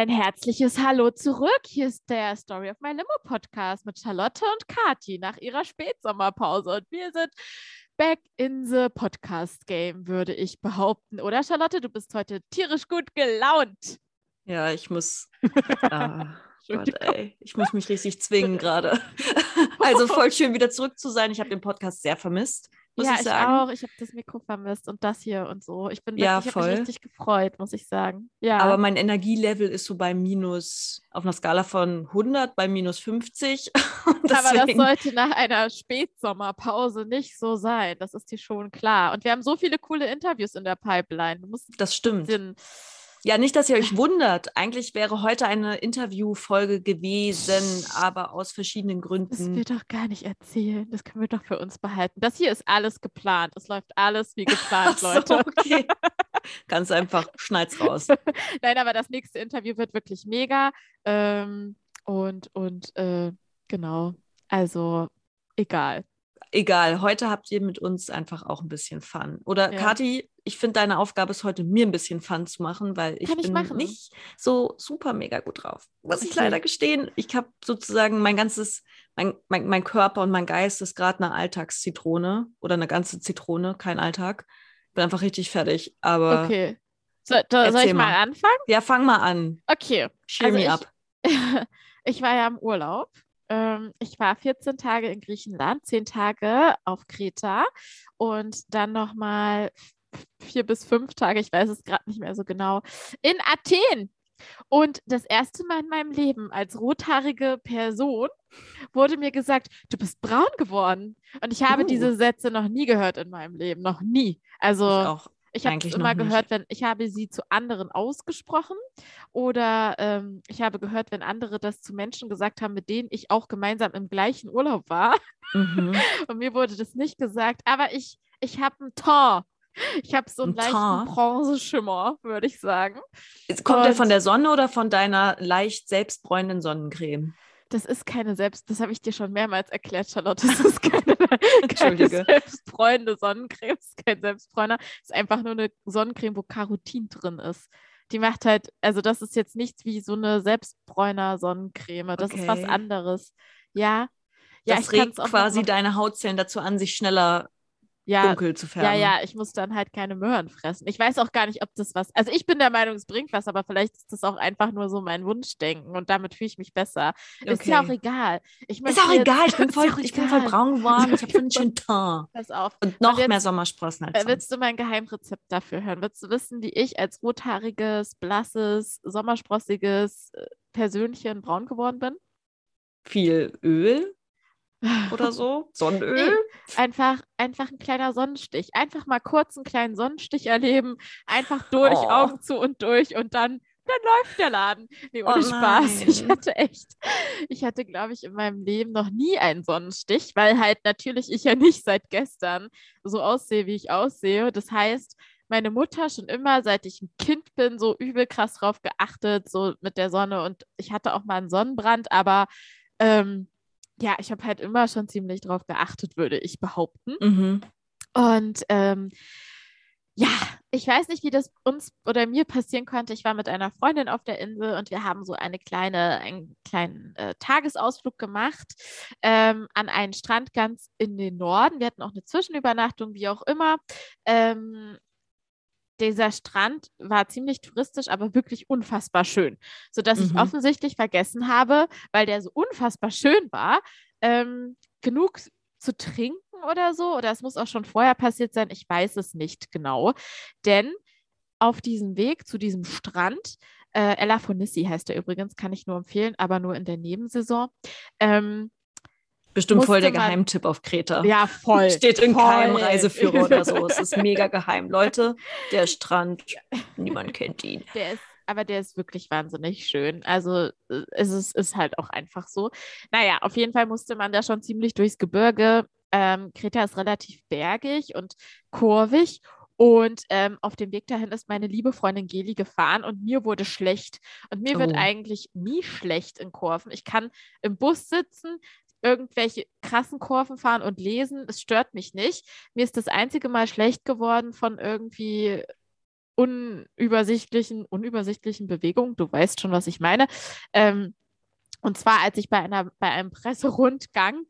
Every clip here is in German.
Ein herzliches Hallo zurück. Hier ist der Story of My Limo Podcast mit Charlotte und Kati nach ihrer Spätsommerpause. Und wir sind back in the Podcast Game, würde ich behaupten. Oder Charlotte, du bist heute tierisch gut gelaunt. Ja, ich muss. ah, Gott, ey, ich muss mich richtig zwingen gerade. also voll schön wieder zurück zu sein. Ich habe den Podcast sehr vermisst muss ja, ich sagen. Ich auch. Ich habe das Mikro vermisst und das hier und so. Ich bin ja, wirklich, voll. richtig gefreut, muss ich sagen. Ja. Aber mein Energielevel ist so bei minus, auf einer Skala von 100 bei minus 50. Aber das sollte nach einer Spätsommerpause nicht so sein. Das ist dir schon klar. Und wir haben so viele coole Interviews in der Pipeline. Das stimmt. Den, ja, nicht, dass ihr euch wundert. Eigentlich wäre heute eine Interviewfolge gewesen, aber aus verschiedenen Gründen. Das will doch gar nicht erzählen. Das können wir doch für uns behalten. Das hier ist alles geplant. Es läuft alles wie geplant, so, Leute. Okay. Ganz einfach, schneid's raus. Nein, aber das nächste Interview wird wirklich mega. Ähm, und und äh, genau. Also egal egal, heute habt ihr mit uns einfach auch ein bisschen Fun. Oder ja. Kathi, ich finde deine Aufgabe ist heute mir ein bisschen Fun zu machen, weil ich, ich bin machen. nicht so super mega gut drauf. Muss ich leider gestehen. Ich habe sozusagen mein ganzes, mein, mein, mein Körper und mein Geist ist gerade eine Alltagszitrone oder eine ganze Zitrone, kein Alltag. Bin einfach richtig fertig. Aber okay. So, da, soll ich mal, mal anfangen? Ja, fang mal an. Okay. Cheer also me ich, up. ich war ja im Urlaub ähm, ich war 14 Tage in Griechenland, 10 Tage auf Kreta und dann nochmal vier bis fünf Tage, ich weiß es gerade nicht mehr so genau, in Athen. Und das erste Mal in meinem Leben als rothaarige Person wurde mir gesagt, du bist braun geworden. Und ich habe uh. diese Sätze noch nie gehört in meinem Leben, noch nie. Also ich auch. Ich habe es immer gehört, wenn ich habe sie zu anderen ausgesprochen oder ähm, ich habe gehört, wenn andere das zu Menschen gesagt haben, mit denen ich auch gemeinsam im gleichen Urlaub war. Mhm. Und mir wurde das nicht gesagt, aber ich, ich habe ein Tor. Ich habe so einen ein leichten Bronzeschimmer, würde ich sagen. Kommt Und der von der Sonne oder von deiner leicht selbstbräunenden Sonnencreme? Das ist keine Selbst, das habe ich dir schon mehrmals erklärt, Charlotte. Das ist keine, keine selbstbräunende Sonnencreme, das ist kein Selbstbräuner. Das ist einfach nur eine Sonnencreme, wo Carotin drin ist. Die macht halt, also das ist jetzt nichts wie so eine Selbstbräuner Sonnencreme. Das okay. ist was anderes. Ja. Ja, das regt quasi deine Hautzellen dazu an, sich schneller ja, dunkel zu färben. Ja, ja, ich muss dann halt keine Möhren fressen. Ich weiß auch gar nicht, ob das was. Also ich bin der Meinung, es bringt was, aber vielleicht ist das auch einfach nur so mein Wunschdenken und damit fühle ich mich besser. Okay. Ist ja auch egal. ist auch egal. Ich bin voll, ich bin voll braun geworden. Ich habe so einen schönen Teint. Pass auf. Und noch und jetzt, mehr Sommersprossen als äh, Willst du mein Geheimrezept dafür hören? Willst du wissen, wie ich als rothaariges, blasses, sommersprossiges äh, Persönchen braun geworden bin? Viel Öl oder so? Sonnenöl? Nee, einfach, einfach ein kleiner Sonnenstich. Einfach mal kurz einen kleinen Sonnenstich erleben. Einfach durch, oh. Augen zu und durch und dann, dann läuft der Laden. Nee, ohne oh Spaß. Ich hatte echt, ich hatte, glaube ich, in meinem Leben noch nie einen Sonnenstich, weil halt natürlich ich ja nicht seit gestern so aussehe, wie ich aussehe. Das heißt, meine Mutter schon immer, seit ich ein Kind bin, so übel krass drauf geachtet, so mit der Sonne. Und ich hatte auch mal einen Sonnenbrand, aber ähm, ja, ich habe halt immer schon ziemlich drauf geachtet, würde ich behaupten. Mhm. Und ähm, ja, ich weiß nicht, wie das uns oder mir passieren konnte. Ich war mit einer Freundin auf der Insel und wir haben so eine kleine, einen kleinen äh, Tagesausflug gemacht ähm, an einen Strand ganz in den Norden. Wir hatten auch eine Zwischenübernachtung, wie auch immer. Ähm, dieser Strand war ziemlich touristisch, aber wirklich unfassbar schön, sodass mhm. ich offensichtlich vergessen habe, weil der so unfassbar schön war, ähm, genug zu trinken oder so. Oder es muss auch schon vorher passiert sein, ich weiß es nicht genau. Denn auf diesem Weg zu diesem Strand, äh, Ella Fonissi heißt er übrigens, kann ich nur empfehlen, aber nur in der Nebensaison. Ähm, Bestimmt voll der Geheimtipp auf Kreta. Ja, voll. Steht in voll. keinem Reiseführer oder so. Es ist mega geheim. Leute, der Strand, niemand kennt ihn. Der ist, aber der ist wirklich wahnsinnig schön. Also es ist, ist halt auch einfach so. Naja, auf jeden Fall musste man da schon ziemlich durchs Gebirge. Ähm, Kreta ist relativ bergig und kurvig. Und ähm, auf dem Weg dahin ist meine liebe Freundin Geli gefahren und mir wurde schlecht. Und mir oh. wird eigentlich nie schlecht in Kurven. Ich kann im Bus sitzen, irgendwelche krassen Kurven fahren und lesen. Es stört mich nicht. Mir ist das einzige Mal schlecht geworden von irgendwie unübersichtlichen, unübersichtlichen Bewegung. Du weißt schon, was ich meine. Ähm, und zwar, als ich bei, einer, bei einem Presserundgang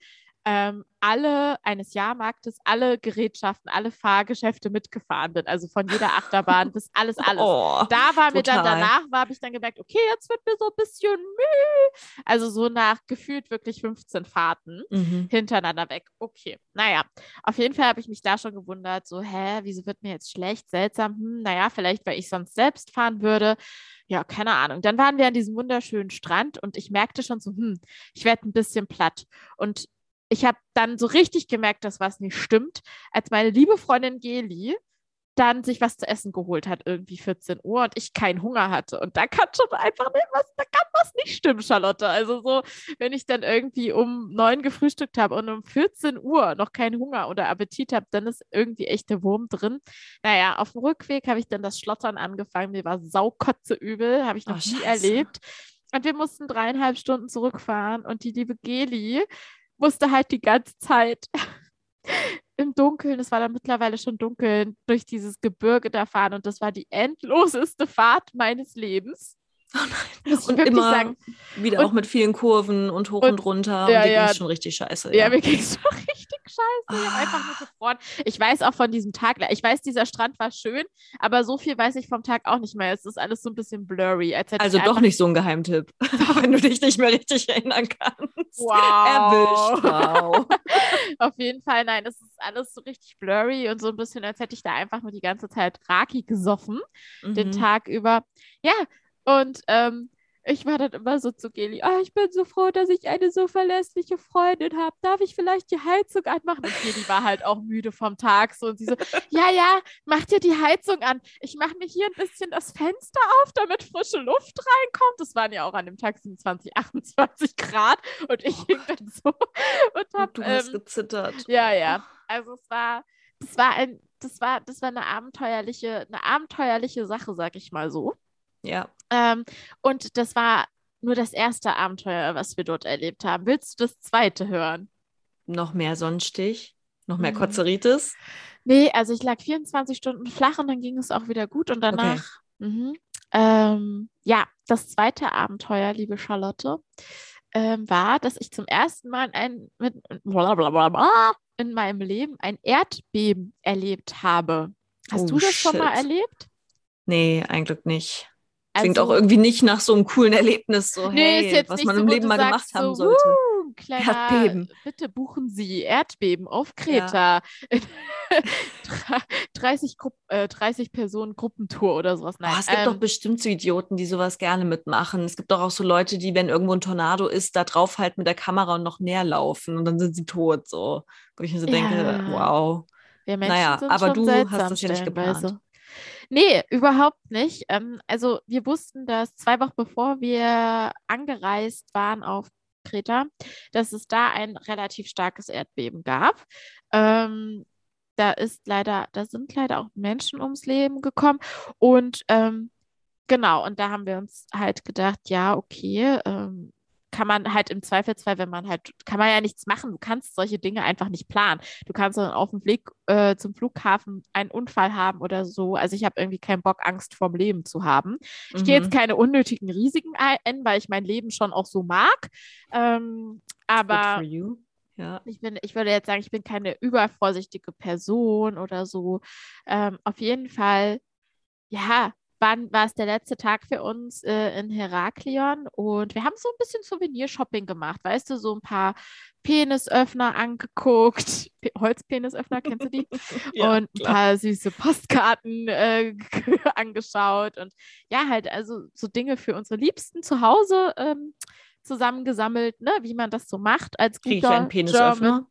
ähm, alle eines Jahrmarktes, alle Gerätschaften, alle Fahrgeschäfte mitgefahren bin. Also von jeder Achterbahn bis alles, alles. Oh, da war mir dann danach, habe ich dann gemerkt, okay, jetzt wird mir so ein bisschen müh. Also so nach gefühlt wirklich 15 Fahrten mhm. hintereinander weg. Okay, naja. Auf jeden Fall habe ich mich da schon gewundert, so, hä, wieso wird mir jetzt schlecht, seltsam? Hm, naja, vielleicht, weil ich sonst selbst fahren würde ja, keine Ahnung. Dann waren wir an diesem wunderschönen Strand und ich merkte schon so, hm, ich werde ein bisschen platt. Und ich habe dann so richtig gemerkt, dass was nicht stimmt, als meine liebe Freundin Geli dann sich was zu essen geholt hat, irgendwie 14 Uhr und ich keinen Hunger hatte. Und da kann schon einfach nicht was, da kann was nicht stimmen, Charlotte. Also so, wenn ich dann irgendwie um neun gefrühstückt habe und um 14 Uhr noch keinen Hunger oder Appetit habe, dann ist irgendwie echt der Wurm drin. Naja, auf dem Rückweg habe ich dann das Schlottern angefangen. Mir war saukotze übel, habe ich noch oh, nie erlebt. Und wir mussten dreieinhalb Stunden zurückfahren und die liebe Geli musste halt die ganze Zeit im Dunkeln, es war dann mittlerweile schon dunkel, durch dieses Gebirge da fahren und das war die endloseste Fahrt meines Lebens. Oh nein. und immer sagen. wieder und, auch mit vielen Kurven und hoch und, und runter. Ja, und dir ja. ging schon richtig scheiße. Ja, ja mir ging es schon richtig scheiße. Ich habe einfach nur gefroren. Ich weiß auch von diesem Tag, ich weiß, dieser Strand war schön, aber so viel weiß ich vom Tag auch nicht mehr. Es ist alles so ein bisschen blurry. also doch nicht so ein Geheimtipp, wenn du dich nicht mehr richtig erinnern kannst. Wow. Erwischt. Wow. Auf jeden Fall, nein, es ist alles so richtig blurry und so ein bisschen, als hätte ich da einfach nur die ganze Zeit Raki gesoffen, mhm. den Tag über. Ja, und ähm, ich war dann immer so zu Geli, oh, ich bin so froh, dass ich eine so verlässliche Freundin habe. Darf ich vielleicht die Heizung anmachen? Und Geli war halt auch müde vom Tag so und sie so, ja, ja, mach dir die Heizung an. Ich mache mir hier ein bisschen das Fenster auf, damit frische Luft reinkommt. Das waren ja auch an dem Tag 27, 28 Grad und ich hing dann so und hab, Du hast ähm, gezittert. Ja, ja. Also es war, das war ein, das war, das war eine abenteuerliche, eine abenteuerliche Sache, sag ich mal so. Ja. Ähm, und das war nur das erste Abenteuer, was wir dort erlebt haben. Willst du das zweite hören? Noch mehr Sonnenstich? Noch mehr mhm. Kotzeritis? Nee, also ich lag 24 Stunden flach und dann ging es auch wieder gut und danach. Okay. Mhm, ähm, ja, das zweite Abenteuer, liebe Charlotte, ähm, war, dass ich zum ersten Mal ein, mit, in meinem Leben ein Erdbeben erlebt habe. Hast oh, du das shit. schon mal erlebt? Nee, eigentlich nicht. Klingt also, auch irgendwie nicht nach so einem coolen Erlebnis, so nee, hey, was man so, im Leben mal gemacht so, haben sollte. Uh, kleiner, Erdbeben. Bitte buchen Sie Erdbeben auf Kreta. Ja. 30, Gru äh, 30 Personen Gruppentour oder sowas. Nein, oh, es gibt ähm, doch bestimmt so Idioten, die sowas gerne mitmachen. Es gibt doch auch so Leute, die, wenn irgendwo ein Tornado ist, da drauf halt mit der Kamera und noch näher laufen und dann sind sie tot. So, wo ich mir so ja. denke, wow. naja, aber du hast das ja nicht geplant. Nee, überhaupt nicht. Ähm, also wir wussten, dass zwei Wochen bevor wir angereist waren auf Kreta, dass es da ein relativ starkes Erdbeben gab. Ähm, da ist leider, da sind leider auch Menschen ums Leben gekommen. Und ähm, genau, und da haben wir uns halt gedacht, ja, okay, ähm, kann man halt im Zweifelsfall, wenn man halt, kann man ja nichts machen. Du kannst solche Dinge einfach nicht planen. Du kannst dann auf dem Weg äh, zum Flughafen einen Unfall haben oder so. Also ich habe irgendwie keinen Bock, Angst vorm Leben zu haben. Ich mhm. gehe jetzt keine unnötigen Risiken ein, weil ich mein Leben schon auch so mag. Ähm, aber ja. ich, bin, ich würde jetzt sagen, ich bin keine übervorsichtige Person oder so. Ähm, auf jeden Fall, ja, wann war es der letzte Tag für uns äh, in Heraklion und wir haben so ein bisschen Souvenirshopping gemacht, weißt du, so ein paar Penisöffner angeguckt. Holzpenisöffner, kennst du die? ja, und ein paar süße Postkarten äh, angeschaut und ja, halt also so Dinge für unsere Liebsten zu Hause ähm, zusammengesammelt, ne, wie man das so macht als guter Krieg ich einen Penisöffner? German.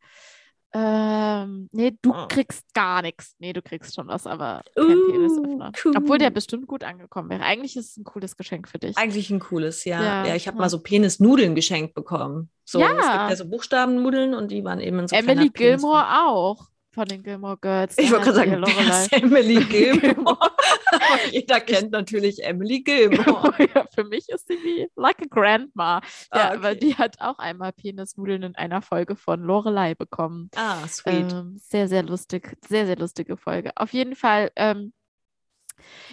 Ähm, nee, du oh. kriegst gar nichts. Nee, du kriegst schon was, aber kein uh, Penisöffner. Cool. Obwohl der bestimmt gut angekommen wäre. Eigentlich ist es ein cooles Geschenk für dich. Eigentlich ein cooles, ja. Ja, ja ich habe ja. mal so Penisnudeln geschenkt bekommen. So, ja. es gibt ja so Buchstabennudeln und die waren eben in so Emily Gilmore auch von den Gilmore Girls. Ich wollte gerade sagen, Emily Gilmore? jeder kennt natürlich Emily Gilmore. ja, für mich ist sie wie like a grandma. Ja, ah, okay. aber die hat auch einmal Penisnudeln in einer Folge von Lorelei bekommen. Ah, sweet. Ähm, sehr, sehr lustig. Sehr, sehr lustige Folge. Auf jeden Fall, ähm,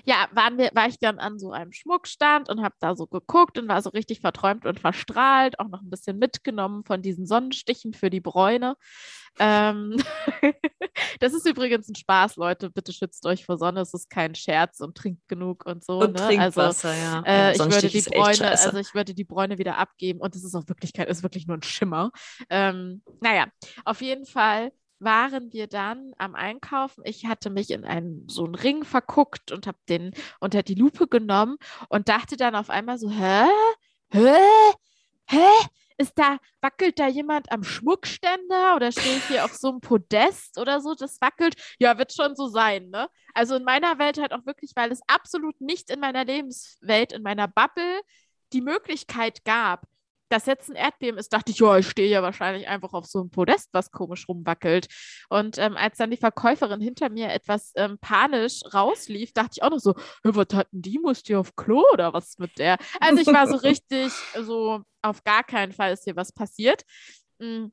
ja, waren wir, war ich dann an so einem Schmuckstand und habe da so geguckt und war so richtig verträumt und verstrahlt, auch noch ein bisschen mitgenommen von diesen Sonnenstichen für die Bräune. Ähm das ist übrigens ein Spaß, Leute. Bitte schützt euch vor Sonne. Es ist kein Scherz und trinkt genug und so. Und ne? Trinkwasser, also, ja. Äh, ich würde die Bräune, also ich würde die Bräune wieder abgeben und es ist auch Wirklichkeit, ist wirklich nur ein Schimmer. Ähm, naja, auf jeden Fall waren wir dann am Einkaufen. Ich hatte mich in einen so einen Ring verguckt und habe den unter die Lupe genommen und dachte dann auf einmal so, hä? Hä? Hä? Ist da, wackelt da jemand am Schmuckständer oder stehe ich hier auf so einem Podest oder so? Das wackelt. Ja, wird schon so sein, ne? Also in meiner Welt halt auch wirklich, weil es absolut nicht in meiner Lebenswelt, in meiner Bubble die Möglichkeit gab, dass jetzt ein Erdbeben ist, dachte ich, ja, ich stehe ja wahrscheinlich einfach auf so einem Podest, was komisch rumwackelt. Und ähm, als dann die Verkäuferin hinter mir etwas ähm, panisch rauslief, dachte ich auch noch so, was hatten die? Muss die auf Klo oder was mit der? Also ich war so richtig, so auf gar keinen Fall ist hier was passiert. Mhm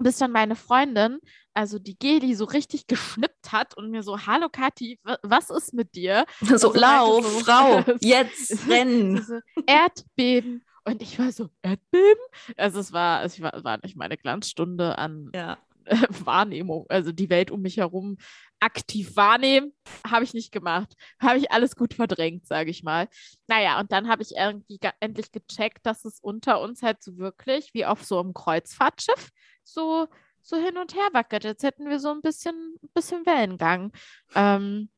bis dann meine Freundin, also die Geli, so richtig geschnippt hat und mir so, hallo Kathi, was ist mit dir? So, also lauf, so, Frau, jetzt rennen. So, Erdbeben. Und ich war so, Erdbeben? Also es war, es war, war nicht meine Glanzstunde an ja. Wahrnehmung, also die Welt um mich herum aktiv wahrnehmen, habe ich nicht gemacht. Habe ich alles gut verdrängt, sage ich mal. Naja, und dann habe ich irgendwie endlich gecheckt, dass es unter uns halt so wirklich wie auf so einem Kreuzfahrtschiff so, so hin und her wackelt. Jetzt hätten wir so ein bisschen, ein bisschen Wellengang. Ähm,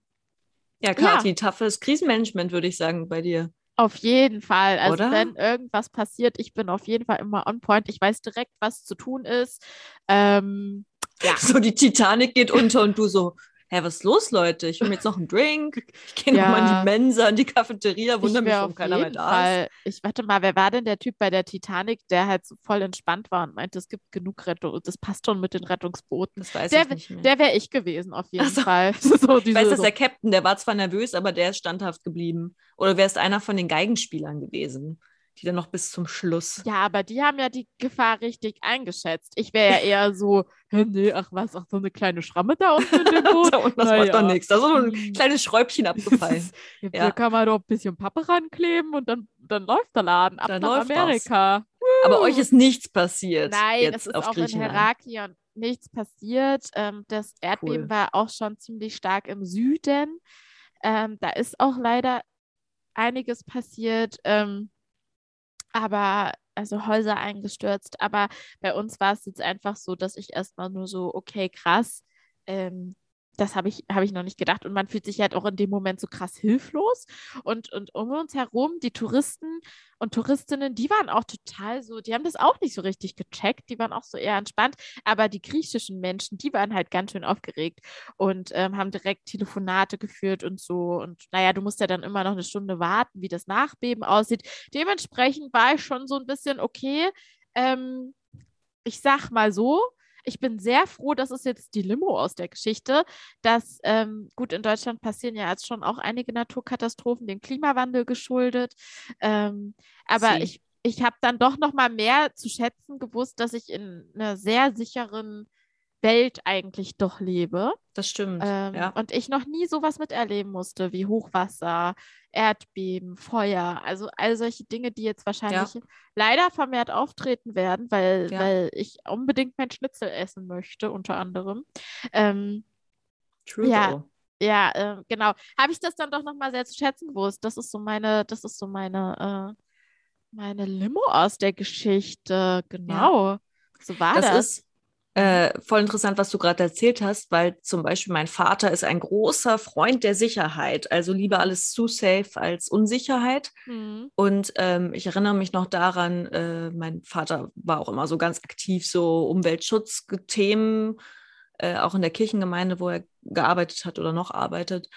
ja, Kathi, ja. toughes Krisenmanagement, würde ich sagen, bei dir. Auf jeden Fall. Also Oder? wenn irgendwas passiert, ich bin auf jeden Fall immer on point. Ich weiß direkt, was zu tun ist. Ähm, ja. So die Titanic geht unter und du so, hä, was ist los, Leute? Ich hole mir jetzt noch einen Drink. Ich gehe ja. nochmal in die Mensa, in die Cafeteria, wundere mich, warum keiner mehr da ist. Ich warte mal, wer war denn der Typ bei der Titanic, der halt so voll entspannt war und meinte, es gibt genug Rettung, das passt schon mit den Rettungsbooten. Das weiß der, ich nicht mehr. Der wäre ich gewesen, auf jeden so. Fall. so, diese, ich weiß, dass der Captain, der war zwar nervös, aber der ist standhaft geblieben. Oder wäre es einer von den Geigenspielern gewesen? Die dann noch bis zum Schluss. Ja, aber die haben ja die Gefahr richtig eingeschätzt. Ich wäre ja eher so, nee, ach was, ach so eine kleine Schramme da unten in dem Boot. das Na macht doch nichts. Da ist so ein hm. kleines Schräubchen abgefallen. ja, ja. Da kann man doch ein bisschen Pappe rankleben und dann, dann läuft der Laden ab dann nach Amerika. Aber euch ist nichts passiert. Nein, es ist auch in Heraklion nichts passiert. Ähm, das Erdbeben cool. war auch schon ziemlich stark im Süden. Ähm, da ist auch leider einiges passiert. Ähm, aber also Häuser eingestürzt. Aber bei uns war es jetzt einfach so, dass ich erstmal nur so, okay, krass, ähm, das habe ich, hab ich noch nicht gedacht. Und man fühlt sich halt auch in dem Moment so krass hilflos. Und, und um uns herum, die Touristen und Touristinnen, die waren auch total so, die haben das auch nicht so richtig gecheckt. Die waren auch so eher entspannt. Aber die griechischen Menschen, die waren halt ganz schön aufgeregt und ähm, haben direkt Telefonate geführt und so. Und naja, du musst ja dann immer noch eine Stunde warten, wie das Nachbeben aussieht. Dementsprechend war ich schon so ein bisschen, okay, ähm, ich sag mal so, ich bin sehr froh, das ist jetzt die Limo aus der Geschichte, dass, ähm, gut, in Deutschland passieren ja jetzt schon auch einige Naturkatastrophen, dem Klimawandel geschuldet. Ähm, aber Sie. ich, ich habe dann doch noch mal mehr zu schätzen gewusst, dass ich in einer sehr sicheren Welt eigentlich doch lebe. Das stimmt. Ähm, ja. Und ich noch nie sowas miterleben musste wie Hochwasser, Erdbeben, Feuer, also all solche Dinge, die jetzt wahrscheinlich ja. leider vermehrt auftreten werden, weil, ja. weil ich unbedingt mein Schnitzel essen möchte, unter anderem. Ähm, True. Ja, ja äh, genau. Habe ich das dann doch nochmal sehr zu schätzen gewusst. Das ist so meine, das ist so meine, äh, meine Limo aus der Geschichte. Genau. So war das. Das ist äh, voll interessant, was du gerade erzählt hast, weil zum Beispiel mein Vater ist ein großer Freund der Sicherheit. Also lieber alles zu safe als Unsicherheit. Mhm. Und ähm, ich erinnere mich noch daran, äh, mein Vater war auch immer so ganz aktiv, so Umweltschutzthemen, äh, auch in der Kirchengemeinde, wo er gearbeitet hat oder noch arbeitet.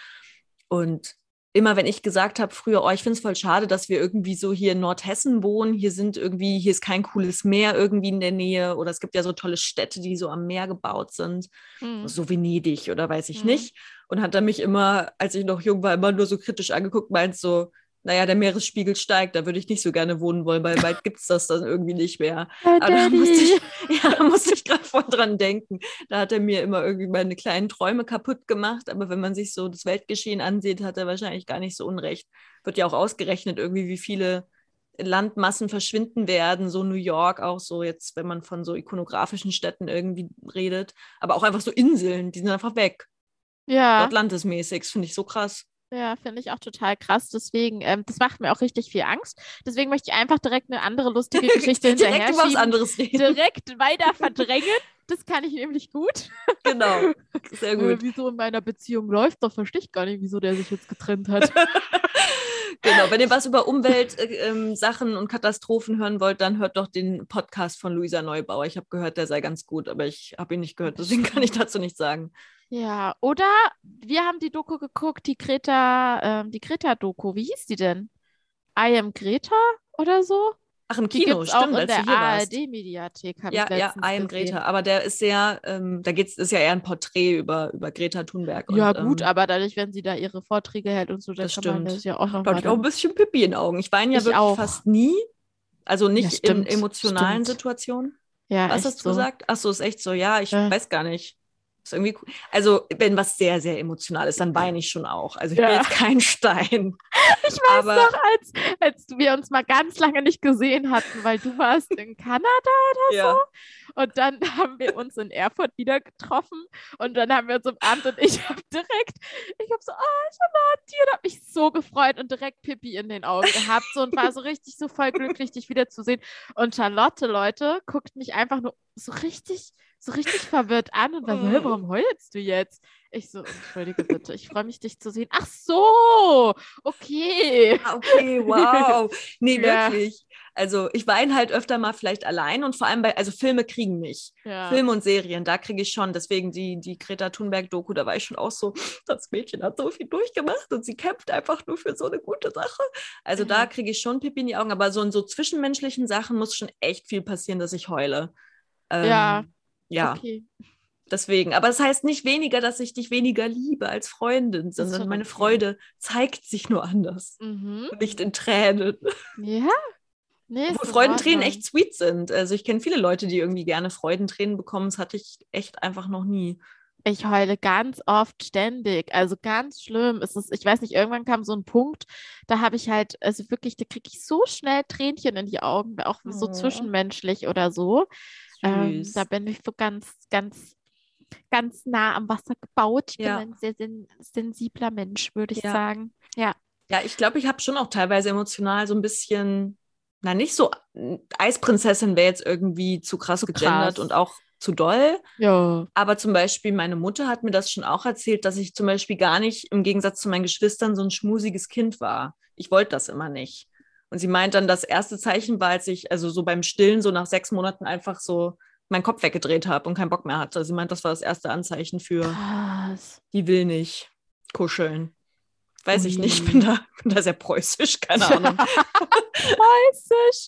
Und immer wenn ich gesagt habe früher, oh, ich finde es voll schade, dass wir irgendwie so hier in Nordhessen wohnen, hier sind irgendwie, hier ist kein cooles Meer irgendwie in der Nähe oder es gibt ja so tolle Städte, die so am Meer gebaut sind, mhm. so Venedig oder weiß ich mhm. nicht. Und hat er mich immer, als ich noch jung war, immer nur so kritisch angeguckt, meint so, naja, der Meeresspiegel steigt, da würde ich nicht so gerne wohnen wollen, weil bald gibt es das dann irgendwie nicht mehr. Aber da musste ich, ja, musste ich gerade voll dran denken. Da hat er mir immer irgendwie meine kleinen Träume kaputt gemacht. Aber wenn man sich so das Weltgeschehen ansieht, hat er wahrscheinlich gar nicht so unrecht. Wird ja auch ausgerechnet, irgendwie, wie viele Landmassen verschwinden werden, so New York auch so jetzt, wenn man von so ikonografischen Städten irgendwie redet, aber auch einfach so Inseln, die sind einfach weg. Ja. Atlantis-mäßig, das finde ich so krass. Ja, finde ich auch total krass. Deswegen, ähm, das macht mir auch richtig viel Angst. Deswegen möchte ich einfach direkt eine andere lustige Geschichte hinterher direkt was anderes reden. Direkt weiter verdrängen. Das kann ich nämlich gut. Genau, sehr äh, gut. Äh, wieso in meiner Beziehung läuft, doch verstehe ich gar nicht, wieso der sich jetzt getrennt hat. genau, wenn ihr was über Umweltsachen äh, ähm, und Katastrophen hören wollt, dann hört doch den Podcast von Luisa Neubauer. Ich habe gehört, der sei ganz gut, aber ich habe ihn nicht gehört, deswegen kann ich dazu nichts sagen. Ja, oder wir haben die Doku geguckt, die Greta, ähm, die Greta-Doku. Wie hieß die denn? I am Greta oder so? Ach, im Kino, die stimmt, auch in der ARD-Mediathek. Ja, ja, I am Greta. Aber der ist sehr, ähm, da geht's, ist ja eher ein Porträt über, über Greta Thunberg. Ja, und, gut, ähm, aber dadurch, wenn sie da ihre Vorträge hält und so, das kann stimmt. man das ja auch noch. Da habe ich auch ein bisschen Pipi in den Augen. Ich weine ja ich wirklich auch. fast nie. Also nicht ja, in emotionalen stimmt. Situationen. Ja, Was hast du so. gesagt? Ach so, ist echt so. Ja, ich ja. weiß gar nicht. Ist irgendwie cool. Also, wenn was sehr, sehr emotional ist, dann weine ich schon auch. Also, ich ja. bin jetzt kein Stein. Ich weiß aber... noch, als, als wir uns mal ganz lange nicht gesehen hatten, weil du warst in Kanada oder ja. so. Und dann haben wir uns in Erfurt wieder getroffen und dann haben wir uns umarmt und ich habe direkt, ich habe so, oh, Charlotte, und habe mich so gefreut und direkt Pippi in den Augen gehabt so, und war so richtig so voll glücklich, dich wiederzusehen. Und Charlotte, Leute, guckt mich einfach nur so richtig so richtig verwirrt an und war so, hey, warum heulst du jetzt? Ich so, entschuldige bitte, ich freue mich, dich zu sehen. Ach so, okay. Ah, okay, wow. Nee, ja. wirklich. Also ich weine halt öfter mal vielleicht allein und vor allem bei, also Filme kriegen mich. Ja. Filme und Serien, da kriege ich schon. Deswegen die, die Greta Thunberg-Doku, da war ich schon auch so, das Mädchen hat so viel durchgemacht und sie kämpft einfach nur für so eine gute Sache. Also mhm. da kriege ich schon Pipi in die Augen, aber so in so zwischenmenschlichen Sachen muss schon echt viel passieren, dass ich heule. Ähm, ja. Ja. Okay. Deswegen, aber das heißt nicht weniger, dass ich dich weniger liebe als Freundin, sondern meine Freude zeigt sich nur anders. Mhm. Nicht in Tränen. Ja. Nee, Obwohl Freudentränen echt sweet sind. Also ich kenne viele Leute, die irgendwie gerne Freudentränen bekommen. Das hatte ich echt einfach noch nie. Ich heule ganz oft ständig. Also ganz schlimm. Es ist, ich weiß nicht, irgendwann kam so ein Punkt, da habe ich halt, also wirklich, da kriege ich so schnell Tränchen in die Augen, auch so oh. zwischenmenschlich oder so. Ähm, da bin ich so ganz, ganz, ganz nah am Wasser gebaut. Ich ja. bin ein sehr sen sensibler Mensch, würde ich ja. sagen. Ja. Ja, ich glaube, ich habe schon auch teilweise emotional so ein bisschen, na, nicht so, Eisprinzessin wäre jetzt irgendwie zu krass zu gegendert krass. und auch zu doll. Ja. Aber zum Beispiel, meine Mutter hat mir das schon auch erzählt, dass ich zum Beispiel gar nicht im Gegensatz zu meinen Geschwistern so ein schmusiges Kind war. Ich wollte das immer nicht. Und sie meint dann, das erste Zeichen war, als ich, also so beim Stillen, so nach sechs Monaten einfach so meinen Kopf weggedreht habe und keinen Bock mehr hatte. Sie meint, das war das erste Anzeichen für, Krass. die will nicht kuscheln. Weiß Ui. ich nicht, bin da, bin da sehr preußisch, keine Ahnung. preußisch,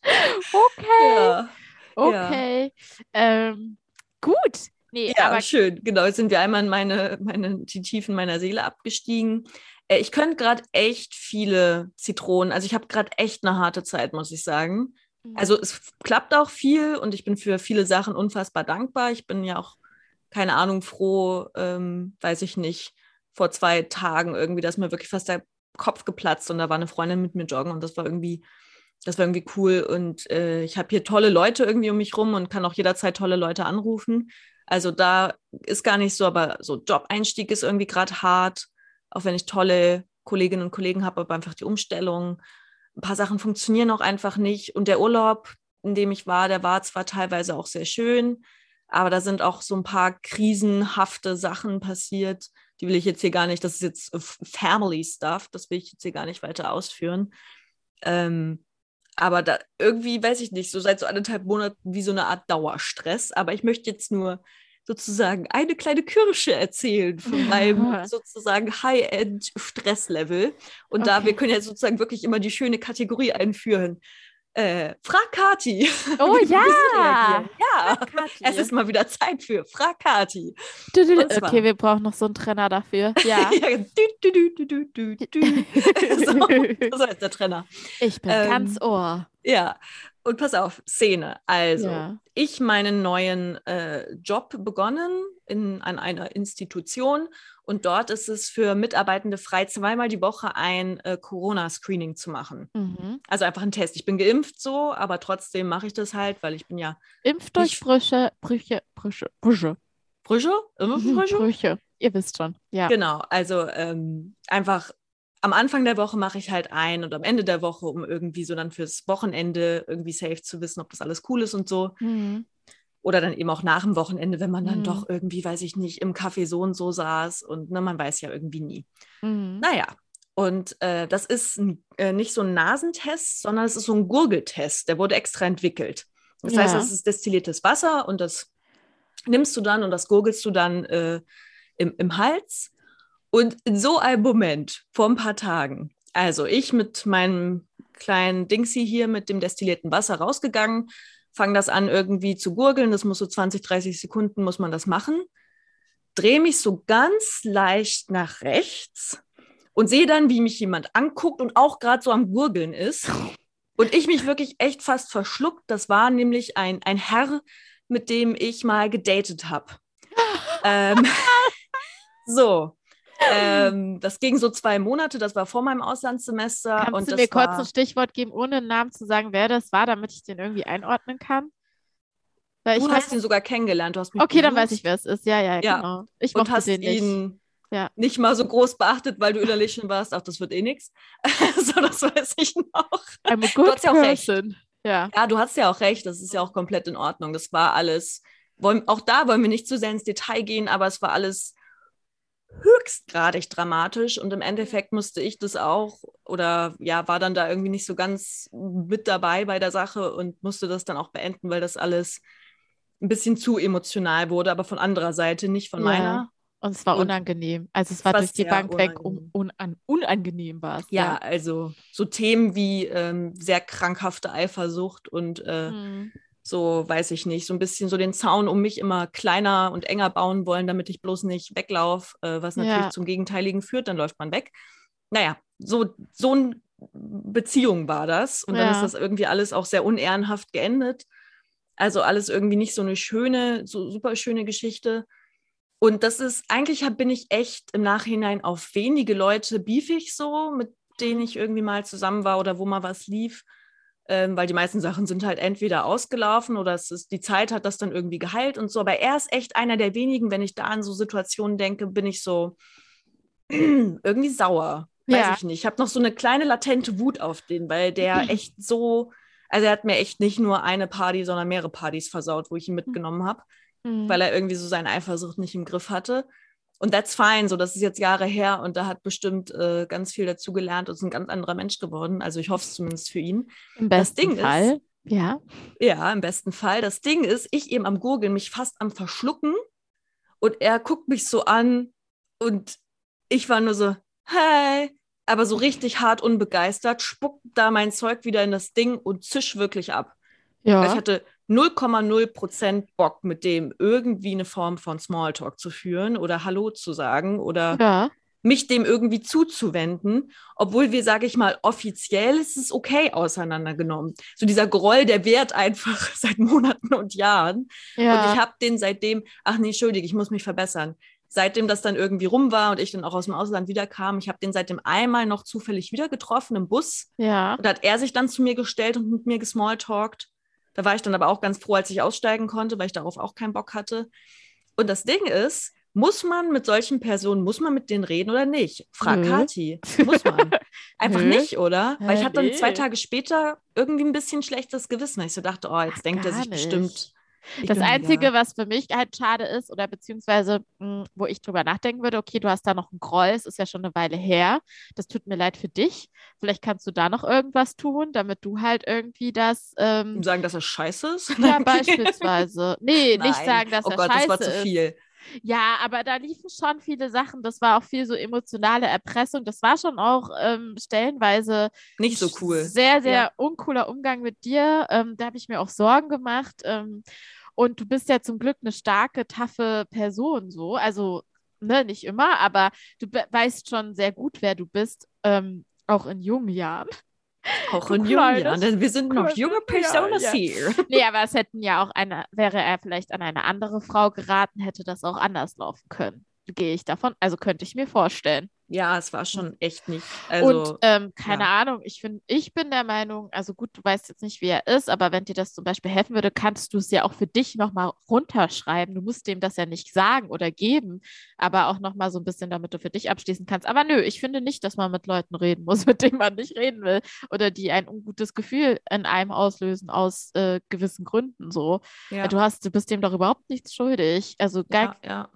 okay. Ja. Okay. Ja. Ähm, gut. Nee, ja, aber schön. Genau, jetzt sind wir einmal in meine, meine, die Tiefen meiner Seele abgestiegen. Äh, ich könnte gerade echt viele Zitronen, also ich habe gerade echt eine harte Zeit, muss ich sagen. Mhm. Also es klappt auch viel und ich bin für viele Sachen unfassbar dankbar. Ich bin ja auch, keine Ahnung, froh, ähm, weiß ich nicht, vor zwei Tagen irgendwie, dass mir wirklich fast der Kopf geplatzt und da war eine Freundin mit mir joggen und das war irgendwie, das war irgendwie cool und äh, ich habe hier tolle Leute irgendwie um mich rum und kann auch jederzeit tolle Leute anrufen. Also da ist gar nicht so, aber so Job-Einstieg ist irgendwie gerade hart auch wenn ich tolle Kolleginnen und Kollegen habe, aber einfach die Umstellung. Ein paar Sachen funktionieren auch einfach nicht. Und der Urlaub, in dem ich war, der war zwar teilweise auch sehr schön, aber da sind auch so ein paar krisenhafte Sachen passiert. Die will ich jetzt hier gar nicht, das ist jetzt Family Stuff, das will ich jetzt hier gar nicht weiter ausführen. Ähm, aber da irgendwie, weiß ich nicht, so seit so anderthalb Monaten wie so eine Art Dauerstress. Aber ich möchte jetzt nur sozusagen eine kleine Kirsche erzählen von meinem sozusagen High-End-Stresslevel. Und okay. da, wir können ja sozusagen wirklich immer die schöne Kategorie einführen. Äh, frag Kati. Oh ja. ja. Es ist mal wieder Zeit für Frag Kati. Okay, wir brauchen noch so einen Trenner dafür. Ja. ja. So, so ist der Trenner. Ich bin ähm, ganz Ohr. Ja. Und pass auf, Szene. Also, ja. ich meinen neuen äh, Job begonnen in, an einer Institution und dort ist es für Mitarbeitende frei, zweimal die Woche ein äh, Corona-Screening zu machen. Mhm. Also einfach ein Test. Ich bin geimpft so, aber trotzdem mache ich das halt, weil ich bin ja. Impfdurchbrüche, Brüche, Brüche, Brüche. Brüche? Impfbrüche? Brüche. Ihr wisst schon, ja. Genau, also ähm, einfach am Anfang der Woche mache ich halt ein und am Ende der Woche, um irgendwie so dann fürs Wochenende irgendwie safe zu wissen, ob das alles cool ist und so. Mhm. Oder dann eben auch nach dem Wochenende, wenn man dann mhm. doch irgendwie, weiß ich nicht, im Café so und so saß und ne, man weiß ja irgendwie nie. Mhm. Naja, und äh, das ist äh, nicht so ein Nasentest, sondern es ist so ein Gurgeltest. Der wurde extra entwickelt. Das ja. heißt, es ist destilliertes Wasser und das nimmst du dann und das gurgelst du dann äh, im, im Hals. Und in so einem Moment, vor ein paar Tagen, also ich mit meinem kleinen Dingsy hier mit dem destillierten Wasser rausgegangen, fange das an irgendwie zu gurgeln, das muss so 20, 30 Sekunden, muss man das machen, drehe mich so ganz leicht nach rechts und sehe dann, wie mich jemand anguckt und auch gerade so am Gurgeln ist. Und ich mich wirklich echt fast verschluckt. Das war nämlich ein, ein Herr, mit dem ich mal gedatet habe. ähm, so, ähm, das ging so zwei Monate, das war vor meinem Auslandssemester. Kannst und du mir kurz ein Stichwort geben, ohne einen Namen zu sagen, wer das war, damit ich den irgendwie einordnen kann? Weil du hast ihn sogar kennengelernt. Du hast mich okay, besucht. dann weiß ich, wer es ist. Ja, ja, ja. genau. Ich und hast den ihn nicht. Ja. nicht mal so groß beachtet, weil du innerlich schon warst, ach, das wird eh nichts. so, das weiß ich noch. I'm a good du hast ja auch recht. Ja. ja, du hast ja auch recht, das ist ja auch komplett in Ordnung. Das war alles, wollen, auch da wollen wir nicht zu sehr ins Detail gehen, aber es war alles höchstgradig dramatisch und im Endeffekt musste ich das auch oder ja, war dann da irgendwie nicht so ganz mit dabei bei der Sache und musste das dann auch beenden, weil das alles ein bisschen zu emotional wurde, aber von anderer Seite, nicht von ja. meiner. Und es war unangenehm. Also es war durch die Bank unangenehm. weg um, un, unangenehm war es. Ja, ja, also so Themen wie ähm, sehr krankhafte Eifersucht und äh, mhm so, weiß ich nicht, so ein bisschen so den Zaun um mich immer kleiner und enger bauen wollen, damit ich bloß nicht weglaufe, äh, was natürlich ja. zum Gegenteiligen führt, dann läuft man weg. Naja, so, so eine Beziehung war das. Und dann ist das irgendwie alles auch sehr unehrenhaft geendet. Also alles irgendwie nicht so eine schöne, so super schöne Geschichte. Und das ist, eigentlich hab, bin ich echt im Nachhinein auf wenige Leute beefig so, mit denen ich irgendwie mal zusammen war oder wo mal was lief ähm, weil die meisten Sachen sind halt entweder ausgelaufen oder es ist, die Zeit hat das dann irgendwie geheilt und so. Aber er ist echt einer der wenigen, wenn ich da an so Situationen denke, bin ich so irgendwie sauer. Weiß ja. ich nicht. Ich habe noch so eine kleine latente Wut auf den, weil der echt so, also er hat mir echt nicht nur eine Party, sondern mehrere Partys versaut, wo ich ihn mitgenommen habe, mhm. weil er irgendwie so seine Eifersucht nicht im Griff hatte. Und that's fine, so das ist jetzt Jahre her und da hat bestimmt äh, ganz viel dazu gelernt und ist ein ganz anderer Mensch geworden. Also ich hoffe es zumindest für ihn. Im besten Fall. Ist, ja. Ja, im besten Fall. Das Ding ist, ich eben am Gurgeln, mich fast am Verschlucken und er guckt mich so an und ich war nur so, hey, aber so richtig hart unbegeistert, spuckt da mein Zeug wieder in das Ding und zisch wirklich ab. Ja. Ich hatte 0,0% Bock, mit dem irgendwie eine Form von Smalltalk zu führen oder Hallo zu sagen oder ja. mich dem irgendwie zuzuwenden, obwohl wir, sage ich mal, offiziell ist es okay auseinandergenommen. So dieser Groll, der währt einfach seit Monaten und Jahren. Ja. Und ich habe den seitdem, ach nee, entschuldige, ich muss mich verbessern. Seitdem das dann irgendwie rum war und ich dann auch aus dem Ausland wiederkam, ich habe den seitdem einmal noch zufällig wieder getroffen im Bus. Ja. Und da hat er sich dann zu mir gestellt und mit mir gesmalltalkt. Da war ich dann aber auch ganz froh, als ich aussteigen konnte, weil ich darauf auch keinen Bock hatte. Und das Ding ist, muss man mit solchen Personen, muss man mit denen reden oder nicht? Frag Nö. Kati. Muss man. Einfach Nö. nicht, oder? Weil ich hatte dann zwei Tage später irgendwie ein bisschen schlechtes Gewissen, weil ich so dachte, oh, jetzt Ach, denkt er sich nicht. bestimmt, ich das Einzige, was für mich halt schade ist, oder beziehungsweise mh, hm, wo ich drüber nachdenken würde, okay, du hast da noch einen Groll, es ist ja schon eine Weile her. Das tut mir leid für dich. Vielleicht kannst du da noch irgendwas tun, damit du halt irgendwie das. Ähm, sagen, dass er scheiße ist? Ja, beispielsweise. Nee, Nein. nicht sagen, dass oh er Gott, scheiße ist. Oh Gott, das war zu viel. Ja, aber da liefen schon viele Sachen. Das war auch viel so emotionale Erpressung. Das war schon auch ähm, stellenweise nicht so cool. Sehr, sehr ja. uncooler Umgang mit dir. Ähm, da habe ich mir auch Sorgen gemacht. Ähm, und du bist ja zum Glück eine starke, taffe Person so. Also, ne, nicht immer, aber du weißt schon sehr gut, wer du bist, ähm, auch in jungen Jahren. Auch in jungen Jahren, denn wir sind noch junge Personas ja, ja. hier. Nee, aber es hätten ja auch eine, wäre er vielleicht an eine andere Frau geraten, hätte das auch anders laufen können. Gehe ich davon, also könnte ich mir vorstellen. Ja, es war schon echt nicht. Also, und ähm, keine ja. Ahnung, ich finde, ich bin der Meinung, also gut, du weißt jetzt nicht, wie er ist, aber wenn dir das zum Beispiel helfen würde, kannst du es ja auch für dich nochmal runterschreiben. Du musst dem das ja nicht sagen oder geben, aber auch nochmal so ein bisschen, damit du für dich abschließen kannst. Aber nö, ich finde nicht, dass man mit Leuten reden muss, mit denen man nicht reden will oder die ein ungutes Gefühl in einem auslösen aus äh, gewissen Gründen so. Ja. Du hast, du bist dem doch überhaupt nichts schuldig. Also gar, ja, ja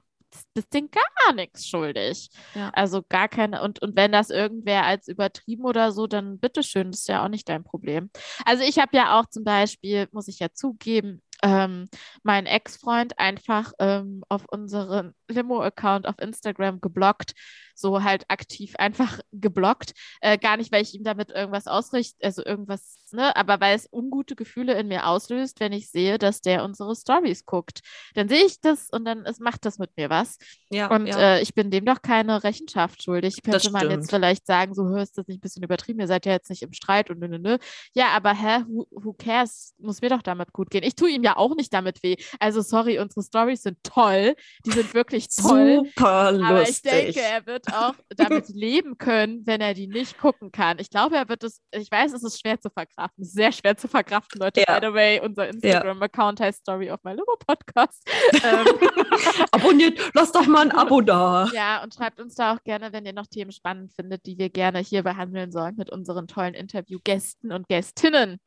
bist denen gar nichts schuldig. Ja. Also gar keine, und, und wenn das irgendwer als übertrieben oder so, dann bitteschön, das ist ja auch nicht dein Problem. Also ich habe ja auch zum Beispiel, muss ich ja zugeben, ähm, meinen Ex-Freund einfach ähm, auf unseren Limo-Account auf Instagram geblockt, so halt aktiv einfach geblockt. Äh, gar nicht, weil ich ihm damit irgendwas ausrichte, also irgendwas, ne, aber weil es ungute Gefühle in mir auslöst, wenn ich sehe, dass der unsere Stories guckt. Dann sehe ich das und dann es macht das mit mir was. Ja, und ja. Äh, ich bin dem doch keine Rechenschaft schuldig. Könnte man jetzt vielleicht sagen, so hörst du das nicht ein bisschen übertrieben, ihr seid ja jetzt nicht im Streit und nö, nö, nö. Ja, aber hä, who, who cares? Muss mir doch damit gut gehen. Ich tue ihm ja auch nicht damit weh. Also sorry, unsere Stories sind toll. Die sind wirklich toll. Super lustig. Aber ich denke, er wird auch damit leben können, wenn er die nicht gucken kann. Ich glaube, er wird es, ich weiß, es ist schwer zu verkraften. sehr schwer zu verkraften, Leute. Ja. By the way, unser Instagram-Account heißt Story of My Little Podcast. Ähm, Abonniert, lasst doch mal ein Abo da. Ja, und schreibt uns da auch gerne, wenn ihr noch Themen spannend findet, die wir gerne hier behandeln sollen mit unseren tollen Interviewgästen und Gästinnen.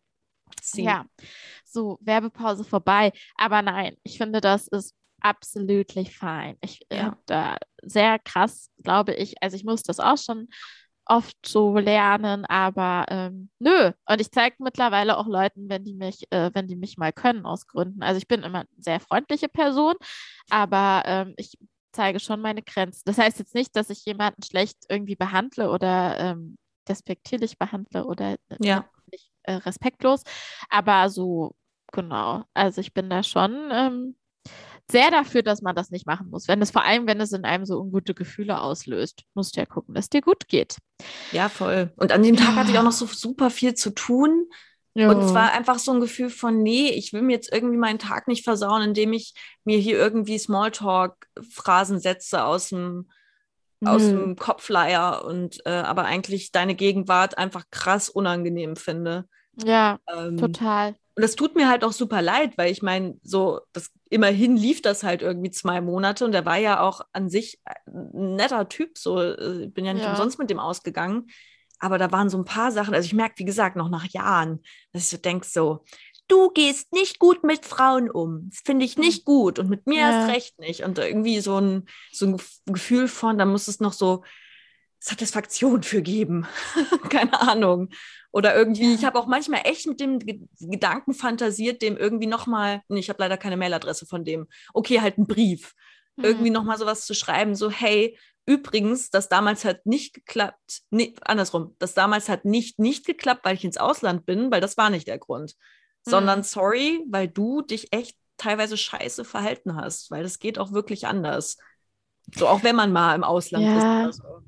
Sie. Ja, so, Werbepause vorbei. Aber nein, ich finde, das ist absolutely fine. Ich äh, ja. da sehr krass, glaube ich. Also ich muss das auch schon oft so lernen, aber ähm, nö. Und ich zeige mittlerweile auch Leuten, wenn die mich, äh, wenn die mich mal können aus Gründen. Also ich bin immer eine sehr freundliche Person, aber ähm, ich zeige schon meine Grenzen. Das heißt jetzt nicht, dass ich jemanden schlecht irgendwie behandle oder ähm, despektierlich behandle oder äh, ja. nicht äh, respektlos, aber so genau. Also ich bin da schon ähm, sehr dafür, dass man das nicht machen muss. Wenn es vor allem, wenn es in einem so ungute Gefühle auslöst, musst du ja gucken, dass dir gut geht. Ja, voll. Und an dem Tag hatte ich auch noch so super viel zu tun. Ja. Und es war einfach so ein Gefühl von, nee, ich will mir jetzt irgendwie meinen Tag nicht versauen, indem ich mir hier irgendwie Smalltalk-Phrasen setze aus dem, mhm. aus dem Kopfleier und äh, aber eigentlich deine Gegenwart einfach krass unangenehm finde. Ja, ähm, total. Und das tut mir halt auch super leid, weil ich meine, so, das, immerhin lief das halt irgendwie zwei Monate und er war ja auch an sich ein netter Typ, so, äh, ich bin ja nicht ja. umsonst mit dem ausgegangen. Aber da waren so ein paar Sachen, also ich merke, wie gesagt, noch nach Jahren, dass ich so denke, so, du gehst nicht gut mit Frauen um. Das finde ich nicht hm. gut und mit mir ja. erst recht nicht. Und irgendwie so ein, so ein Gefühl von, da muss es noch so Satisfaktion für geben. Keine Ahnung. Oder irgendwie, ja. ich habe auch manchmal echt mit dem G Gedanken fantasiert, dem irgendwie nochmal, nee, ich habe leider keine Mailadresse von dem, okay, halt einen Brief, mhm. irgendwie nochmal sowas zu schreiben, so, hey, übrigens, das damals hat nicht geklappt, nee, andersrum, das damals hat nicht nicht geklappt, weil ich ins Ausland bin, weil das war nicht der Grund, mhm. sondern sorry, weil du dich echt teilweise scheiße verhalten hast, weil das geht auch wirklich anders. So, auch wenn man mal im Ausland ja. ist. Oder so.